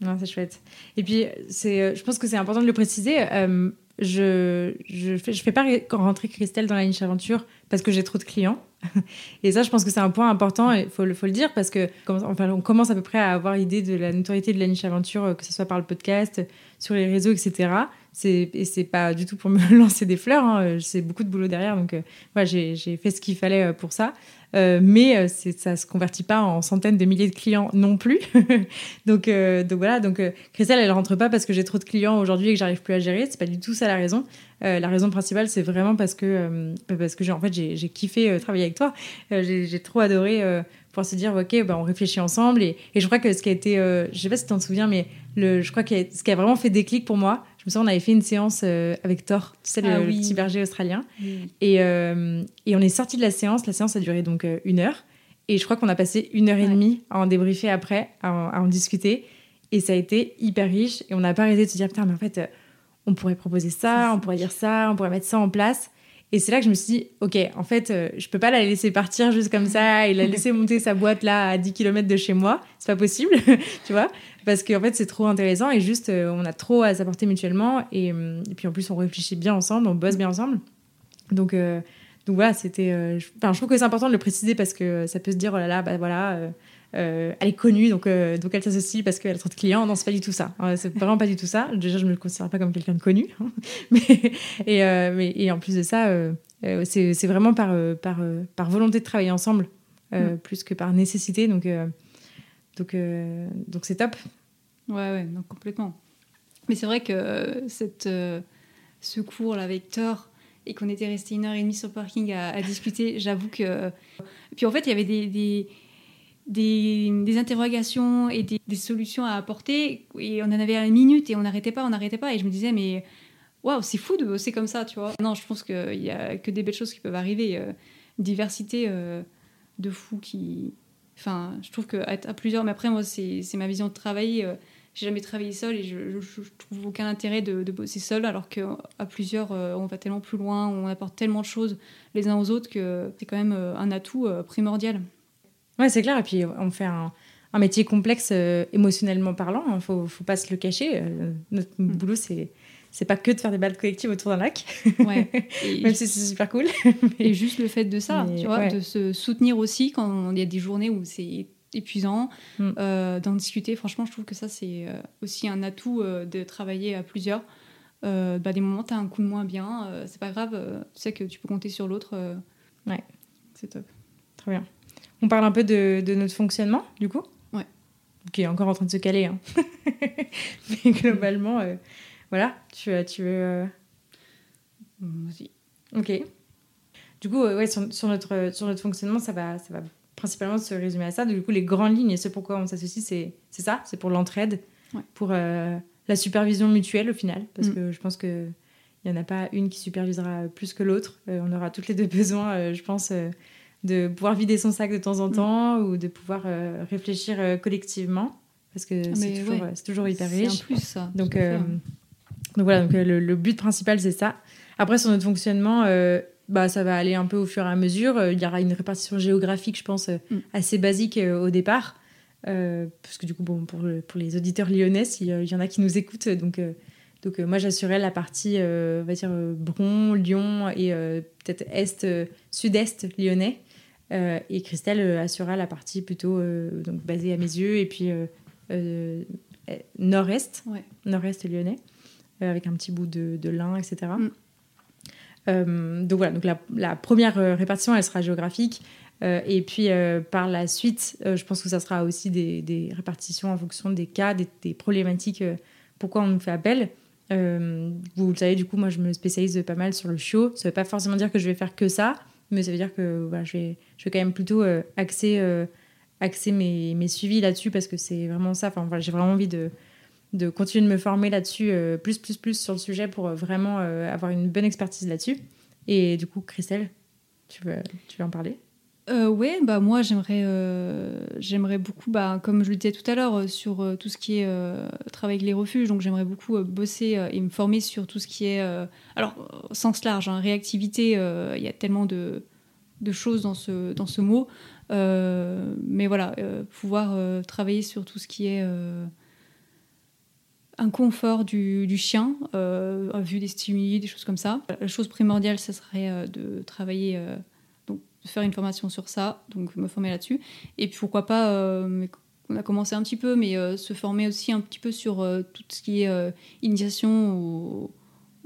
A: Non, c'est chouette. Et puis, c'est, euh, je pense que c'est important de le préciser. je je fais, je fais pas rentrer Christelle dans la niche aventure parce que j'ai trop de clients. (laughs) Et ça, je pense que c'est un point important, il faut, faut, le dire, parce que enfin, on commence à peu près à avoir idée de la notoriété de la niche aventure, que ce soit par le podcast, sur les réseaux, etc. et c'est pas du tout pour me (laughs) lancer des fleurs. Hein, c'est beaucoup de boulot derrière, donc voilà, j'ai fait ce qu'il fallait pour ça. Euh, mais ça ça se convertit pas en centaines de milliers de clients non plus. (laughs) donc, donc voilà, donc Christelle, elle rentre pas parce que j'ai trop de clients aujourd'hui et que j'arrive plus à gérer. C'est pas du tout ça la raison. la raison principale, c'est vraiment parce que parce que en fait j'ai kiffé travailler avec toi. j'ai trop adoré pour se dire ok bah, on réfléchit ensemble et, et, je crois que ce qui a été euh, je sais pas si tu t'en souviens mais le, je crois que ce qui a vraiment fait déclic pour moi je me souviens on avait fait une séance euh, avec Thor tu sais le, ah petit berger australien. Et, euh, et on est sorti de la séance. La séance a duré donc une heure. Et je crois qu'on a passé une heure et demie à en débriefer après à en, discuter. Et ça a été hyper riche. Et on n'a pas arrêté de se dire putain mais en fait on pourrait proposer ça on pourrait dire ça on pourrait mettre ça en place. Et c'est là que je me suis dit, ok, en fait, euh, je peux pas la laisser partir juste comme ça et la (laughs) laisser monter sa boîte là à 10 km de chez moi. C'est pas possible, (laughs) tu vois, parce qu'en fait, c'est trop intéressant et juste, euh, on a trop à s'apporter mutuellement. Et, euh, et, puis en plus, on réfléchit bien ensemble, on bosse bien ensemble. Donc, donc voilà, c'était. Enfin, je trouve que c'est important de le préciser parce que ça peut se dire, oh là là, bah voilà euh, elle est connue, donc, euh, donc elle s'associe parce qu'elle a trop de clients. Non, c'est pas du tout ça. Euh, c'est vraiment pas du tout ça. Déjà, je me considère pas comme quelqu'un de connu. Hein. (laughs) mais, et, mais, et, en plus de ça, c'est vraiment par, par, par volonté de travailler ensemble, mm. plus que par nécessité. Donc, donc, donc c'est top.
B: Ouais, ouais, donc complètement. Mais c'est vrai que cette, ce cours là avec Thor, et qu'on était resté une heure et demie sur le parking à, discuter, (laughs) j'avoue que. Puis en fait, il y avait des des, interrogations et des, solutions à apporter. Et on en avait une minute et on n'arrêtait pas, on n'arrêtait pas. Et je me disais, mais waouh, c'est fou de bosser comme ça, tu vois. Non, je pense qu'il n'y a que des belles choses qui peuvent arriver. Euh, diversité euh, de fous qui. Enfin, je trouve qu'être à plusieurs, mais après, moi, c'est ma vision de travailler. Euh, j'ai jamais travaillé seul et je, je, trouve aucun intérêt de, de bosser seul, alors qu'à plusieurs, on va tellement plus loin, on apporte tellement de choses les uns aux autres que c'est quand même un atout primordial.
A: Ouais, c'est clair. Et puis, on fait un, un métier complexe euh, émotionnellement parlant. Il hein. ne faut, faut, pas se le cacher. Euh, notre mm. boulot, c'est c'est pas que de faire des balles collectives autour d'un lac. Ouais. (laughs) Même si c'est super cool.
B: Et juste le fait de ça, tu vois, de se soutenir aussi quand il y a des journées où c'est épuisant, mm. euh, d'en discuter. Franchement, je trouve que ça, c'est aussi un atout de travailler à plusieurs. bah, des moments, tu as un coup de moins bien, c'est pas grave, tu sais que tu peux compter sur l'autre.
A: ouais. C'est top. Très bien. On parle un peu de, notre fonctionnement, du coup?
B: Ouais.
A: Qui est encore en train de se caler. Hein. (laughs) Mais globalement, euh, voilà, tu, tu veux. Euh,
B: Vas-y.
A: Ok. Du coup, euh, ouais, sur, notre, sur notre fonctionnement, ça va, ça va principalement se résumer à ça. Du coup, les grandes lignes et ce pourquoi on s'associe, c'est ça c'est pour l'entraide, pour la supervision mutuelle au final. Parce mm. que je pense que. Il n'y en a pas une qui supervisera plus que l'autre. on aura toutes les deux (laughs) besoin, je pense, de pouvoir vider son sac de temps en mm. temps ou de pouvoir euh, réfléchir euh, collectivement parce que ah, c'est toujours, euh, toujours, hyper riche.
B: C'est un plus ça.
A: Donc, donc voilà, donc, le, but principal c'est ça. Après sur notre fonctionnement, bah, ça va aller un peu au fur et à mesure. Il y aura une répartition géographique, je pense, mm. assez basique au départ. parce que du coup, bon, pour, pour les auditeurs lyonnais, il y en a qui nous écoutent, donc donc moi j'assurais la partie, on va dire Bron, Lyon et peut-être est, sud-est lyonnais. Euh, et Christelle euh, assurera la partie plutôt euh, donc basée à mes yeux et puis nord-est, nord-est lyonnais, avec un petit bout de, de lin, etc. Mm. Donc voilà, donc la, première répartition, elle sera géographique. et puis par la suite, je pense que ça sera aussi des, répartitions en fonction des cas, des, problématiques, pourquoi on nous fait appel. vous le savez, du coup, moi je me spécialise pas mal sur le show. Ça ne veut pas forcément dire que je vais faire que ça, mais ça veut dire que je, vais, je vais quand même plutôt euh, axer, euh, axer mes, suivis là-dessus parce que c'est vraiment ça. Enfin, j'ai vraiment envie de, de continuer de me former là-dessus, euh, plus, plus, plus sur le sujet pour vraiment avoir une bonne expertise là-dessus. Et du coup, Christelle, tu veux, tu veux en parler?
B: Euh, oui, bah moi j'aimerais euh, j'aimerais beaucoup, bah, comme je le disais tout à l'heure, euh, sur euh, tout ce qui est travail avec les refuges. Donc j'aimerais beaucoup bosser et me former sur tout ce qui est, alors sens large, hein, réactivité. Il y a tellement de, de, choses dans ce dans ce mot, mais voilà, pouvoir travailler sur tout ce qui est un confort du, chien, vu des stimuli, des choses comme ça. La chose primordiale, ce serait de travailler faire une formation sur ça, donc me former là-dessus. Et puis pourquoi pas, euh, on a commencé un petit peu, mais euh, se former aussi un petit peu sur euh, tout ce qui est initiation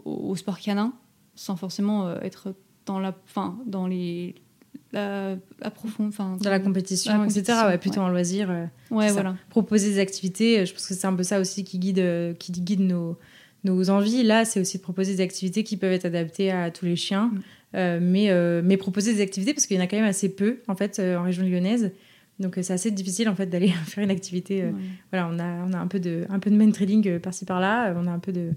B: au, sport canin, sans forcément euh, être dans la, fin, dans les la, enfin
A: dans la compétition, etc. Ouais, plutôt en loisir.
B: ouais, voilà.
A: Proposer des activités, je pense que c'est un peu ça aussi qui guide, qui guide nos, nos envies. Là, c'est aussi de proposer des activités qui peuvent être adaptées à tous les chiens, mm. mais, mais proposer des activités parce qu'il y en a quand même assez peu en fait en région lyonnaise. Donc c'est assez difficile en fait d'aller (laughs) faire une activité. Voilà, on a, on a un peu de, un peu de main trading par-ci par-là, on a un peu de,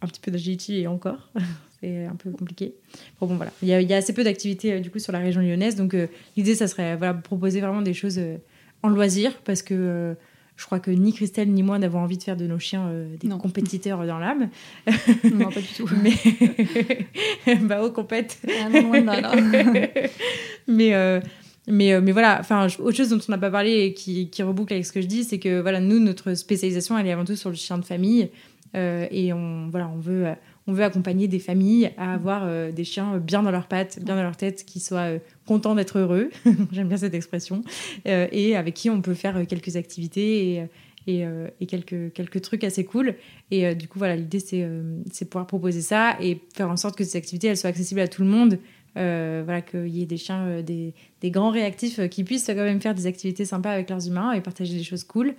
A: un petit peu d'agility et encore. (laughs) c'est un peu compliqué. Bon, bon voilà. Il y, a, il y a assez peu d'activités euh, du coup sur la région lyonnaise. Donc euh, l'idée, ça serait voilà, proposer vraiment des choses euh, en loisir parce que je crois que ni Christelle ni moi n'avons envie de faire de nos chiens des compétiteurs dans l'âme. (laughs)
B: Non, pas du tout.
A: Mais (laughs) bah, au compète. Ah, (laughs) mais mais, mais voilà, enfin, autre chose dont on n'a pas parlé et qui, qui reboucle avec ce que je dis, c'est que voilà, nous, notre spécialisation, elle est avant tout sur le chien de famille. et on, voilà, on veut on veut accompagner des familles à avoir euh, des chiens bien dans leurs pattes, bien dans leur tête, qui soient euh, contents d'être heureux, (laughs) j'aime bien cette expression, euh, et avec qui on peut faire quelques activités et, quelques, trucs assez cool. Et du coup, voilà, l'idée, c'est c'est pouvoir proposer ça et faire en sorte que ces activités, elles soient accessibles à tout le monde. voilà, qu'il y ait des chiens, des, grands réactifs qui puissent quand même faire des activités sympas avec leurs humains et partager des choses cool.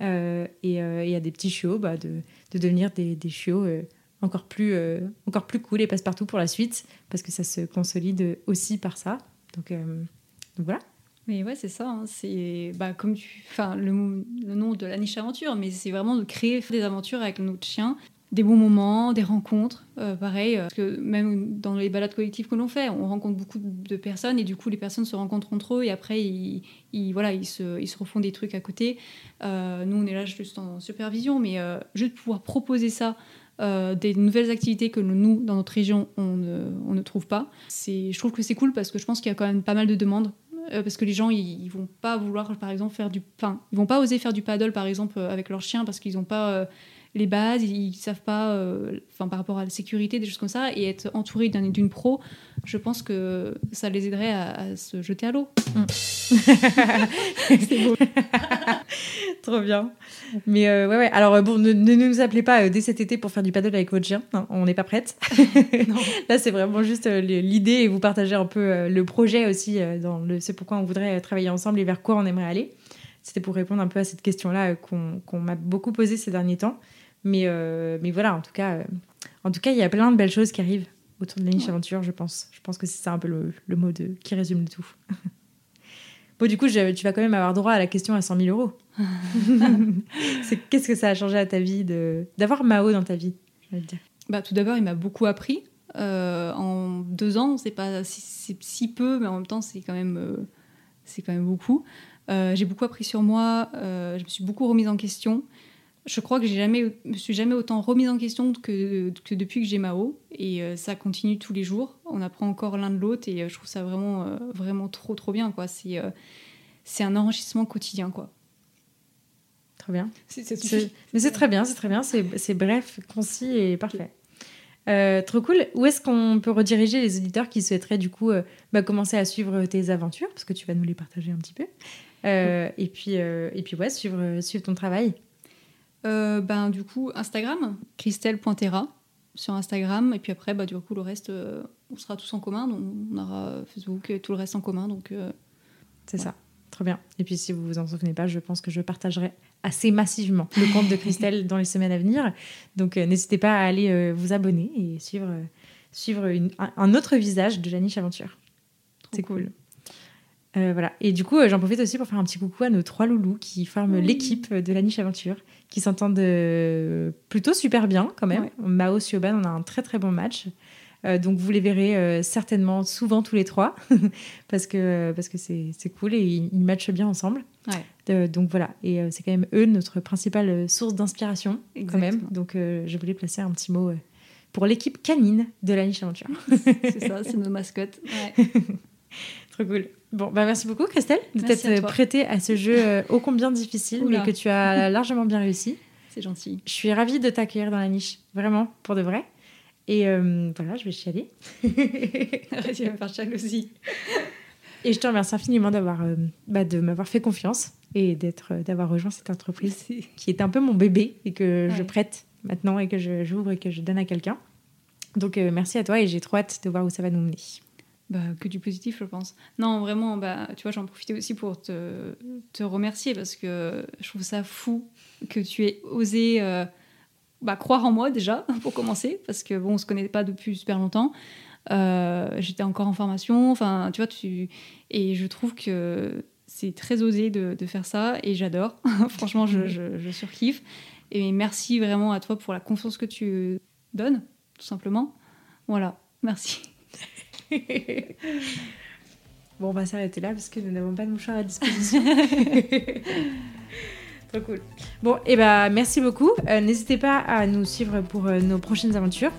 A: et il y a des petits chiots, bah, de, de, devenir des, des chiots encore plus, euh, encore plus cool et passe-partout pour la suite, parce que ça se consolide aussi par ça. Donc, euh, voilà.
B: Mais ouais, c'est ça. Hein. C'est bah, comme tu, enfin, le, le, nom de la niche aventure, mais c'est vraiment de créer des aventures avec notre chien, des bons moments, des rencontres. Euh, pareil, parce que même dans les balades collectives que l'on fait, on rencontre beaucoup de personnes et du coup, les personnes se rencontrent entre eux et après, ils, voilà, ils se, ils se refont des trucs à côté. nous, on est là juste en supervision, mais juste pouvoir proposer ça euh, des nouvelles activités que nous, dans notre région, on ne, trouve pas. Je trouve que c'est cool parce que je pense qu'il y a quand même pas mal de demandes. Euh, parce que les gens, ils, ils, vont pas vouloir, par exemple, faire du. Enfin, ils vont pas oser faire du paddle, par exemple, euh, avec leur chien parce qu'ils n'ont pas les bases, ils, ne savent pas, euh, par rapport à la sécurité, des choses comme ça, et être entouré d'une pro, je pense que ça les aiderait à, se jeter à l'eau. Mm. (laughs)
A: C'est beau. (laughs) Trop bien. Mais euh, ouais, ouais. Alors euh, bon, ne, ne, nous appelez pas dès cet été pour faire du paddle avec votre chien. Hein, on n'est pas prête. (laughs) Là, c'est vraiment juste l'idée et vous partagez un peu le projet aussi dans le. C'est pourquoi on voudrait travailler ensemble et vers quoi on aimerait aller. C'était pour répondre un peu à cette question-là qu'on m'a beaucoup posée ces derniers temps. Mais, euh, mais voilà, en tout cas, euh, en tout cas, il y a plein de belles choses qui arrivent autour de la niche aventure, je pense. Je pense que c'est ça un peu le, le mot de, qui résume le tout. (laughs) bon, du coup, je, tu vas quand même avoir droit à la question à 100 000 euros. (laughs) Qu'est-ce que ça a changé à ta vie d'avoir Mao dans ta vie dire?
B: Bah, Tout d'abord, il m'a beaucoup appris. Euh, en deux ans, c'est pas si, si, peu, mais en même temps, c'est quand même, c'est quand même beaucoup. j'ai beaucoup appris sur moi. je me suis beaucoup remise en question. Je crois que je jamais, me suis jamais autant remise en question que, que depuis que j'ai Mao. Et euh, ça continue tous les jours. On apprend encore l'un de l'autre et euh, je trouve ça vraiment, euh, vraiment trop, trop bien. Quoi. C'est, c'est un enrichissement quotidien. Quoi.
A: Très bien. mais c'est très bien, c'est très bien. C'est, bref, concis et parfait. trop cool. Où est-ce qu'on peut rediriger les auditeurs qui souhaiteraient du coup bah, commencer à suivre tes aventures? Parce que tu vas nous les partager un petit peu. et, puis, et puis, ouais, suivre, suivre ton travail.
B: Euh, ben, du coup, Instagram, christelle.terra sur Instagram. Et puis après, bah, du coup, le reste, euh, on sera tous en commun. Donc on aura Facebook et tout le reste en commun. Donc, euh,
A: C'est ça. Très bien. Et puis, si vous vous en souvenez pas, je pense que je partagerai assez massivement le compte de Christelle (laughs) dans les semaines à venir. Donc, n'hésitez pas à aller vous abonner et suivre, suivre un, autre visage de Janiche Aventure. C'est cool. Voilà. Et du coup, j'en profite aussi pour faire un petit coucou à nos trois loulous qui forment l'équipe de la niche aventure qui s'entendent euh, plutôt super bien quand même. Mao Sioban, on a un très très bon match. Euh, donc vous les verrez euh, certainement souvent tous les trois (laughs) parce que parce que c'est cool et ils, matchent bien ensemble. donc voilà et c'est quand même eux notre principale source d'inspiration quand même. Donc je voulais placer un petit mot pour l'équipe canine de la niche aventure. (laughs)
B: c'est ça, c'est nos mascottes. (laughs)
A: Trop cool. Bon, bah merci beaucoup Christelle de t'être prêtée à ce jeu euh, ô combien difficile, mais que tu as (laughs) largement bien réussi.
B: C'est gentil.
A: Je suis ravie de t'accueillir dans la niche, vraiment, pour de vrai. Et euh, voilà, je vais chialer. (laughs)
B: tu vas me faire jalousie.
A: Et je te remercie infiniment d'avoir, euh, bah, de m'avoir fait confiance et d'être, d'avoir rejoint cette entreprise qui est un peu mon bébé et que je prête maintenant et que je, j'ouvre et que je donne à quelqu'un. Donc merci à toi et j'ai trop hâte de voir où ça va nous mener.
B: Bah, que du positif, je pense. Non, vraiment, bah, tu vois, j'en profitais aussi pour te, te, remercier parce que je trouve ça fou que tu aies osé bah, croire en moi déjà, (laughs) pour commencer, parce que bon, on se connaît pas depuis super longtemps. Euh, j'étais encore en formation, enfin, tu vois, tu... et je trouve que c'est très osé de, faire ça et j'adore. (laughs) Franchement, je, je, surkiffe. Et merci vraiment à toi pour la confiance que tu donnes, tout simplement. Voilà, merci. (laughs) (laughs)
A: bon, on va s'arrêter là parce que nous n'avons pas de mouchoir à disposition. (laughs) Trop cool. Bon, et eh ben merci beaucoup. Euh, n'hésitez pas à nous suivre pour euh, nos prochaines aventures.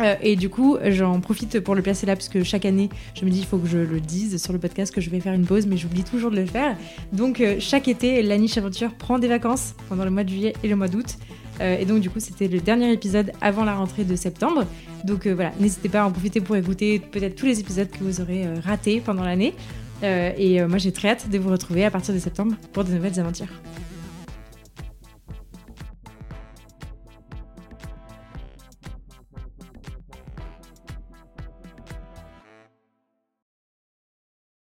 A: Euh, et du coup, j'en profite pour le placer là parce que chaque année, je me dis il faut que je le dise sur le podcast que je vais faire une pause, mais j'oublie toujours de le faire. Donc chaque été, la niche aventure prend des vacances pendant le mois de juillet et le mois d'août. Et donc du coup, c'était le dernier épisode avant la rentrée de septembre. Donc voilà, n'hésitez pas à en profiter pour écouter peut-être tous les épisodes que vous aurez ratés pendant l'année. et moi, j'ai très hâte de vous retrouver à partir de septembre pour de nouvelles aventures.